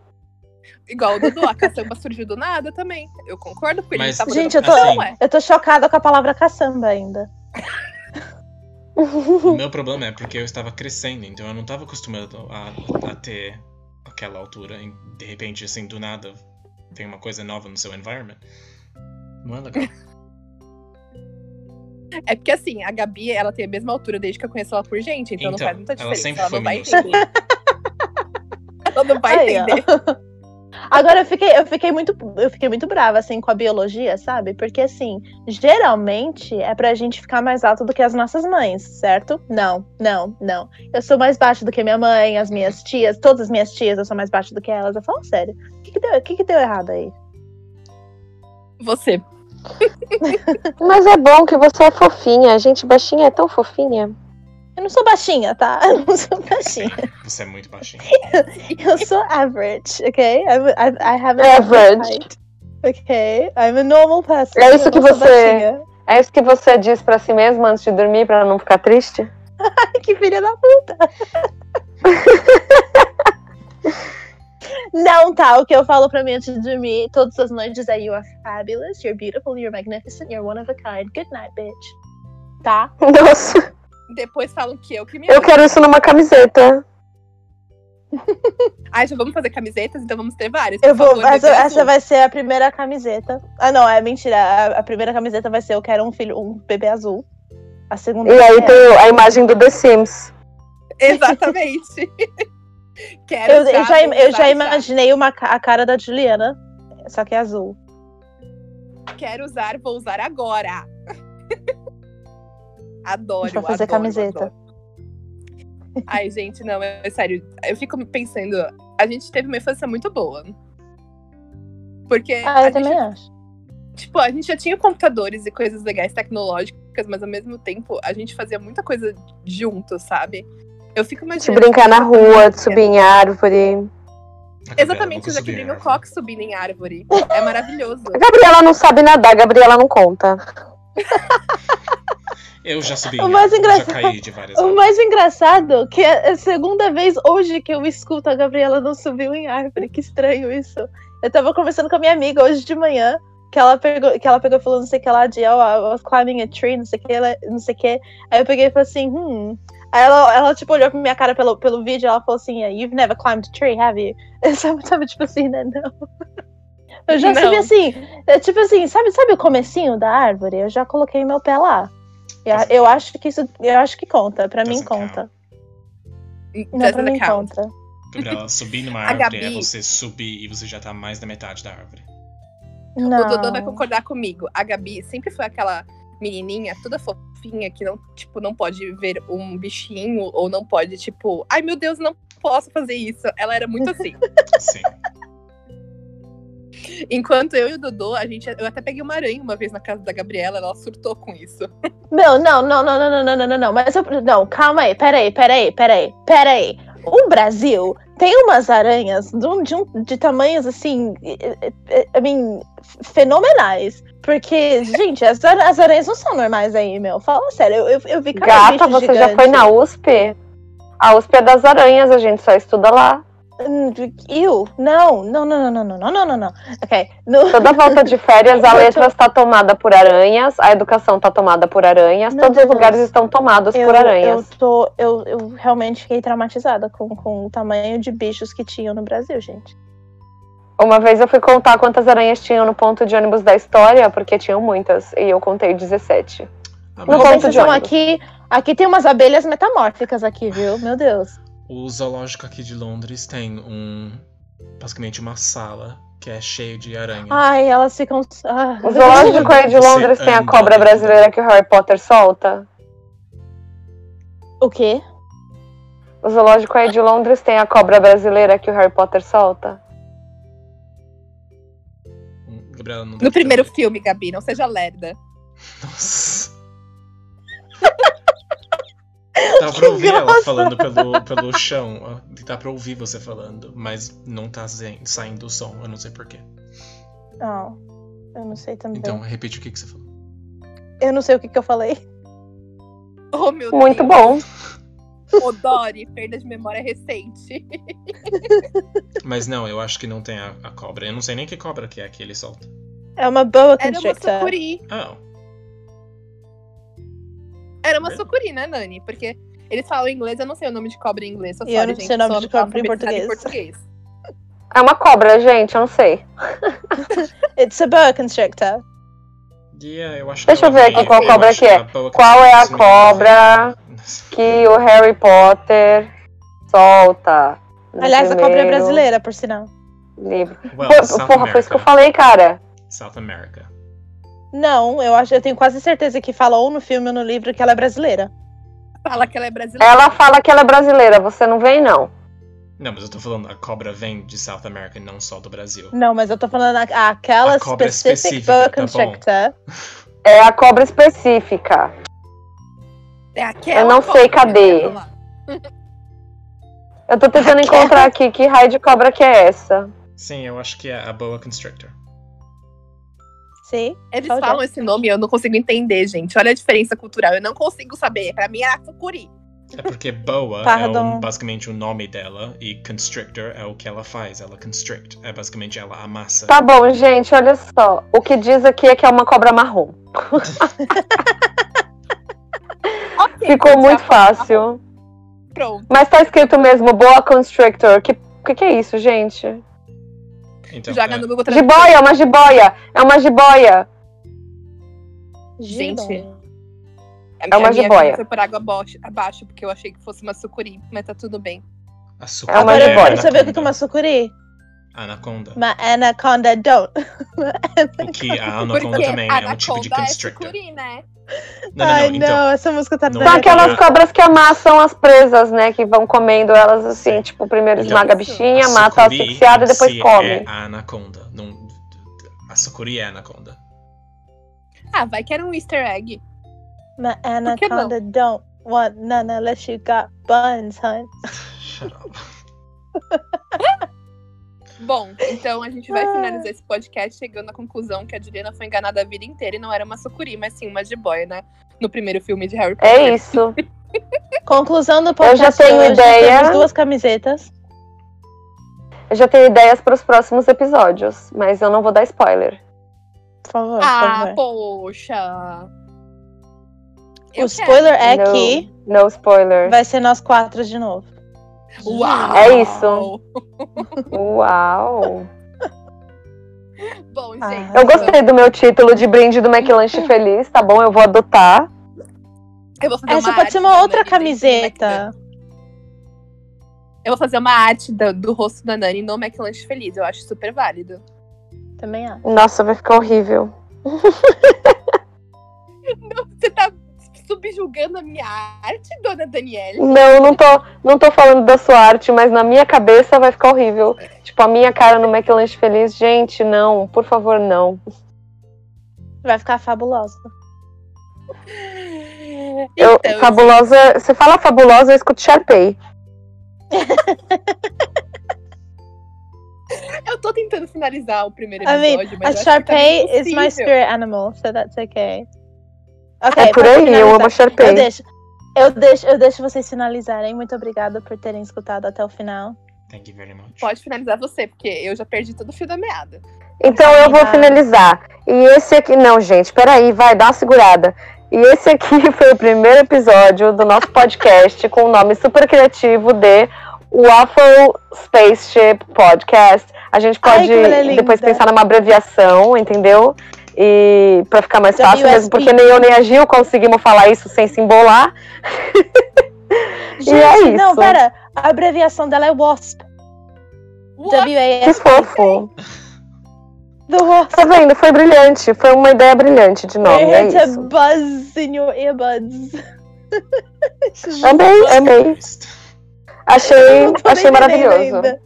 Igual o Dudu, a caçamba surgiu do nada também. Eu concordo com ele. Mas, ele tava Gente, eu tô- assim, não. Eu tô chocada com a palavra caçamba ainda. O meu problema é porque eu estava crescendo, então eu não estava acostumado a, a ter aquela altura. E de repente, assim, do nada, tem uma coisa nova no seu environment. Não é legal. É porque assim, a Gabi, ela tem a mesma altura desde que eu conheço ela por gente, então, não Então, faz muita ela diferença. sempre Ela, foi não vai entender. ela não vai Aí, ó. Agora eu fiquei, eu fiquei muito, eu fiquei muito brava assim com a biologia, sabe? Porque assim, geralmente é pra gente ficar mais alto do que as nossas mães, certo? Não, não, não. Eu sou mais baixo do que minha mãe, as minhas tias, todas as minhas tias, eu sou mais baixo do que elas. Eu falo sério. O que, que deu, o que, que deu errado aí? Você. Mas é bom que você é fofinha. A gente baixinha é tão fofinha. Eu não sou baixinha, tá? Eu não sou baixinha. Você é muito baixinho. Eu sou average, ok? I'm, I, I have a Average. height, Ok? I'm a normal person. É isso que você- baixinha. É isso que você diz pra si mesma antes de dormir pra não ficar triste? Ai, que filha da puta. Não, tá. O que eu falo pra mim antes de dormir todas as noites é You are fabulous, you're beautiful, you're magnificent, you're one of a kind. Good night, bitch. Tá? Nossa, Depois falam que eu que me eu amo. quero isso numa camiseta. Ah, já vamos fazer camisetas? Então vamos ter várias. Eu vou. favor, Essa, essa vai ser a primeira camiseta. Ah, não, é mentira. A, a primeira camiseta vai ser Eu quero um filho, um bebê azul. A segunda E aí é- tem a imagem do The Sims. Exatamente. Quero eu, eu já, eu já imaginei uma, a cara da Juliana, só que é azul. Quero usar, vou usar agora. Adoro. Pra fazer adoro, camiseta. adoro. Ai, gente, não, é, é sério. Eu fico pensando, a gente teve uma infância muito boa. Porque Ah, eu gente, também acho. tipo, a gente já tinha computadores e coisas legais tecnológicas, mas ao mesmo tempo a gente fazia muita coisa junto, sabe? Eu fico De imaginando. brincar na rua, de subir em árvore. Exatamente, o Jaqueline subia, no coque subindo em árvore. É maravilhoso. A Gabriela não sabe nadar, a Gabriela não conta. Eu já subi, O em mais engraçado- caí de várias O mais engraçado que é a segunda vez hoje que eu escuto a Gabriela não subiu em árvore. Que estranho isso. Eu tava conversando com a minha amiga hoje de manhã, que ela pegou, que ela pegou e falou não sei o que lá de oh, I was climbing a tree, não sei o que, ela- não sei o que. Aí eu peguei e falei assim, hum. Aí ela, ela tipo, olhou pra minha cara pelo, pelo vídeo e ela falou assim, you've never climbed a tree, have you? Eu tava, tava tipo assim, né? Não. Eu já Não. subi assim, é, tipo assim, sabe, sabe o comecinho da árvore? Eu já coloquei meu pé lá. Eu, eu acho que isso, eu acho que conta, pra mim Doesn't count. conta. Não, Doesn't pra mim count. conta. Gabriela, subir numa árvore é Gabi- você subir e você já tá mais da metade da árvore. Não. O Dodô vai concordar comigo. A Gabi sempre foi aquela menininha toda fofinha que não, tipo, não pode ver um bichinho ou não pode, tipo, ai meu Deus, não posso fazer isso. Ela era muito assim. Sim. Enquanto eu e o Dodô, a gente, eu até peguei uma aranha uma vez na casa da Gabriela, ela surtou com isso. Não, não, não, não, não, não, não, não, não. Mas eu, não, calma aí, peraí, peraí, peraí, peraí. O Brasil tem umas aranhas de, um, de, um, de tamanhos assim, I mean, fenomenais. Porque, gente, as, as aranhas não são normais aí, meu. Fala sério, eu, eu, eu vi cada Gata, você gigante. já foi na USP? A USP é das aranhas, a gente só estuda lá. Eu? Não, não, não, não, não, não, não, não, não. Ok. No... Toda volta de férias, a letra está tomada por aranhas, a educação está tomada por aranhas, Meu todos os Deus. lugares estão tomados Eu, por aranhas. eu, tô, eu, eu realmente fiquei traumatizada com, com o tamanho de bichos que tinham no Brasil, gente. Uma vez eu fui contar quantas aranhas tinham no ponto de ônibus da história, porque tinham muitas, e eu contei 17. Ah, No ponto de ônibus. aqui, aqui tem umas abelhas metamórficas aqui, viu? Meu Deus. O zoológico aqui de Londres tem um. Basicamente uma sala que é cheio de aranha. Ai, elas ficam. Ah, O zoológico aí de Você Londres tem a anda cobra dentro brasileira que o Harry Potter solta. O quê? O zoológico aí de Londres tem a cobra brasileira que o Harry Potter solta. Hum, Gabriela não No primeiro ter- filme, Gabi, não seja lerda. Nossa. Dá pra ouvir ela grossa. falando pelo, pelo chão. ó. Dá pra ouvir você falando, mas não tá saindo o som, eu não sei porquê. Não, eu não sei também. Então, repete o que, que você falou. Eu não sei o que, que eu falei. Oh, meu Muito Deus. bom. Ô, Dori, perda de memória recente. Mas não, eu acho que não tem a, a cobra. Eu não sei nem que cobra que é que ele solta. É uma boa Era uma constrictor. sucuri. Ah, Era uma sucuri, né, Nani? Porque eles falam em inglês, eu não sei o nome de cobra em inglês. Sou E eu sorry, não gente, sei o nome de cobra em alfabetizada português. É uma cobra, gente, eu não sei. It's a boa constrictor. yeah, eu acho Deixa eu ver aqui qual eu cobra que é. a boa Qual é a constrictor cobra que o Harry Potter solta? Aliás, a cobra é brasileira, por sinal. Livro. Well, South porra, foi isso que eu America. falei, cara. South America. Não, eu acho, eu tenho quase certeza que fala ou no filme ou no livro que ela é brasileira. Fala que ela é brasileira. Ela fala que ela é brasileira, você não vem, não. Não, mas eu tô falando, a cobra vem de South America, não só do Brasil. Não, mas eu tô falando a- aquela A cobra specific boa tá. É a cobra específica. É aquela Eu não sei, cadê? Eu tô tentando Aquela. encontrar aqui que raio de cobra que é essa. Sim, eu acho que é a boa constrictor. Sim. Eles falam esse nome e eu não consigo entender, gente. Olha a diferença cultural. Eu não consigo saber. Pra mim era sucuri. É porque boa é Pardon. o- basicamente o nome dela e constrictor é o que ela faz, ela constrict. É basicamente ela amassa. Tá bom, gente, olha só. O que diz aqui é que é uma cobra marrom. Ok, Ficou muito fácil. Pronto. Mas tá escrito mesmo boa constrictor. Que que, que é isso, gente? Então, Joga é, no Google Tradutor. Jiboia, é uma jiboia. É uma jiboia. Gente. Jiboia. É uma jiboia. foi por água abaixo, abaixo, porque eu achei que fosse uma sucuri. Mas tá tudo bem. a É sucuri uma Agora eu jiboia. quero saber o que é uma sucuri. Anaconda. Uma anaconda don't. O que a anaconda Porque também é um tipo de anaconda é constrictor. sucuri, né? Não, não, Ai, não. Então, não, essa música tá São é minha aquelas cobras que amassam as presas, né? Que vão comendo elas assim, Sim. tipo, primeiro Então, esmaga a bichinha, a mata a asfixiada e depois si come. É a anaconda. Não, a sucuri é a anaconda. Ah, vai que era um easter egg. My anaconda don't want none unless you got buns, hun. Shut up. Bom, então a gente vai finalizar esse podcast chegando à conclusão que a Juliana foi enganada a vida inteira e não era uma sucuri, mas sim uma jiboia, né? No primeiro filme de Harry Potter. É isso. Conclusão do Eu podcast já tenho hoje, ideia. Temos duas camisetas. Eu já tenho ideias para os próximos episódios, mas eu não vou dar spoiler. Por favor, por Ah, favor. poxa. O Eu spoiler é No. que No spoiler. vai ser nós quatro de novo. Uau! É isso. Uau! Bom, Ah. gente. Eu gostei do meu título de brinde do McLanche Feliz, tá bom? Eu vou adotar. Eu vou fazer Essa uma pode ser uma outra camiseta. Eu vou fazer uma arte do, do rosto da Nani no McLanche Feliz. Eu acho super válido. Também acho. Nossa, vai ficar horrível. Tá subjugando a minha arte, dona Daniele? Não, não tô, não tô falando da sua arte, mas na minha cabeça vai ficar horrível. Tipo, a minha cara no McLanche Feliz. Gente, não, por favor, não. Vai ficar fabulosa. Eu, Então, fabulosa. Você fala fabulosa, eu escuto Sharpay. tô tentando finalizar o primeiro I mean, episódio, a mas eu que tá Sharpay is my spirit animal, so that's okay. Ok, É por aí, eu finalizar. amo a Eu Sharpay. deixo, eu, deixo, eu deixo vocês finalizarem. Muito obrigada por terem escutado até o final. Thank you very much. Pode finalizar você, porque eu já perdi todo o fio da meada. Então eu vou finalizar. E esse aqui. Não, gente, peraí, vai, dá uma segurada. E esse aqui foi o primeiro episódio do nosso podcast com o nome super criativo de Waffle Spaceship Podcast. A gente Ai, pode linda. depois pensar numa abreviação, entendeu? E pra ficar mais fácil WSP. mesmo, porque nem eu nem a Gil conseguimos falar isso sem se embolar. Gente, é não, isso. pera. A abreviação dela é WASP. What? Que W-A-S-P. fofo. The WASP. Tá vendo? Foi brilhante. Foi uma ideia brilhante de nome. É to isso. buzz in your earbuds. Amei, amei. Achei, achei maravilhoso. ainda.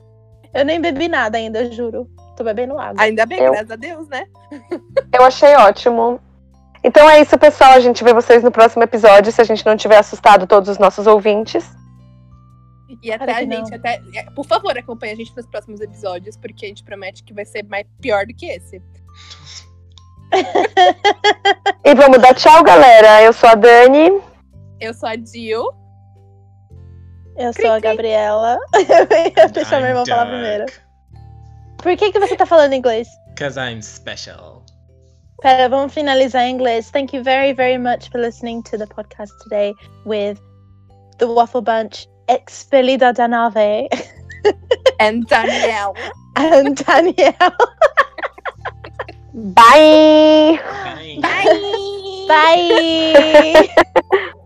Eu nem bebi nada ainda, juro. Tô bebendo água. Ainda bem, Eu- graças a Deus, né? Eu achei ótimo. Então é isso, pessoal. A gente vê vocês no próximo episódio, se a gente não tiver assustado todos os nossos ouvintes. E até a gente, não. até. é, Por favor, acompanhe a gente nos próximos episódios, porque a gente promete que vai ser mais pior do que esse. E vamos dar tchau, galera. Eu sou a Dani. Eu sou a Jill. Eu sou a Gabriela. eu deixa meu irmão falar primeiro. Por que, que você tá falando inglês? Cause I'm special. Pera, vamos finalizar em inglês. Thank you very, very much for listening to the podcast today with the Waffle Bunch, Expelida da Nave, And Danielle. and Danielle. Bye! Bye. Bye! Bye!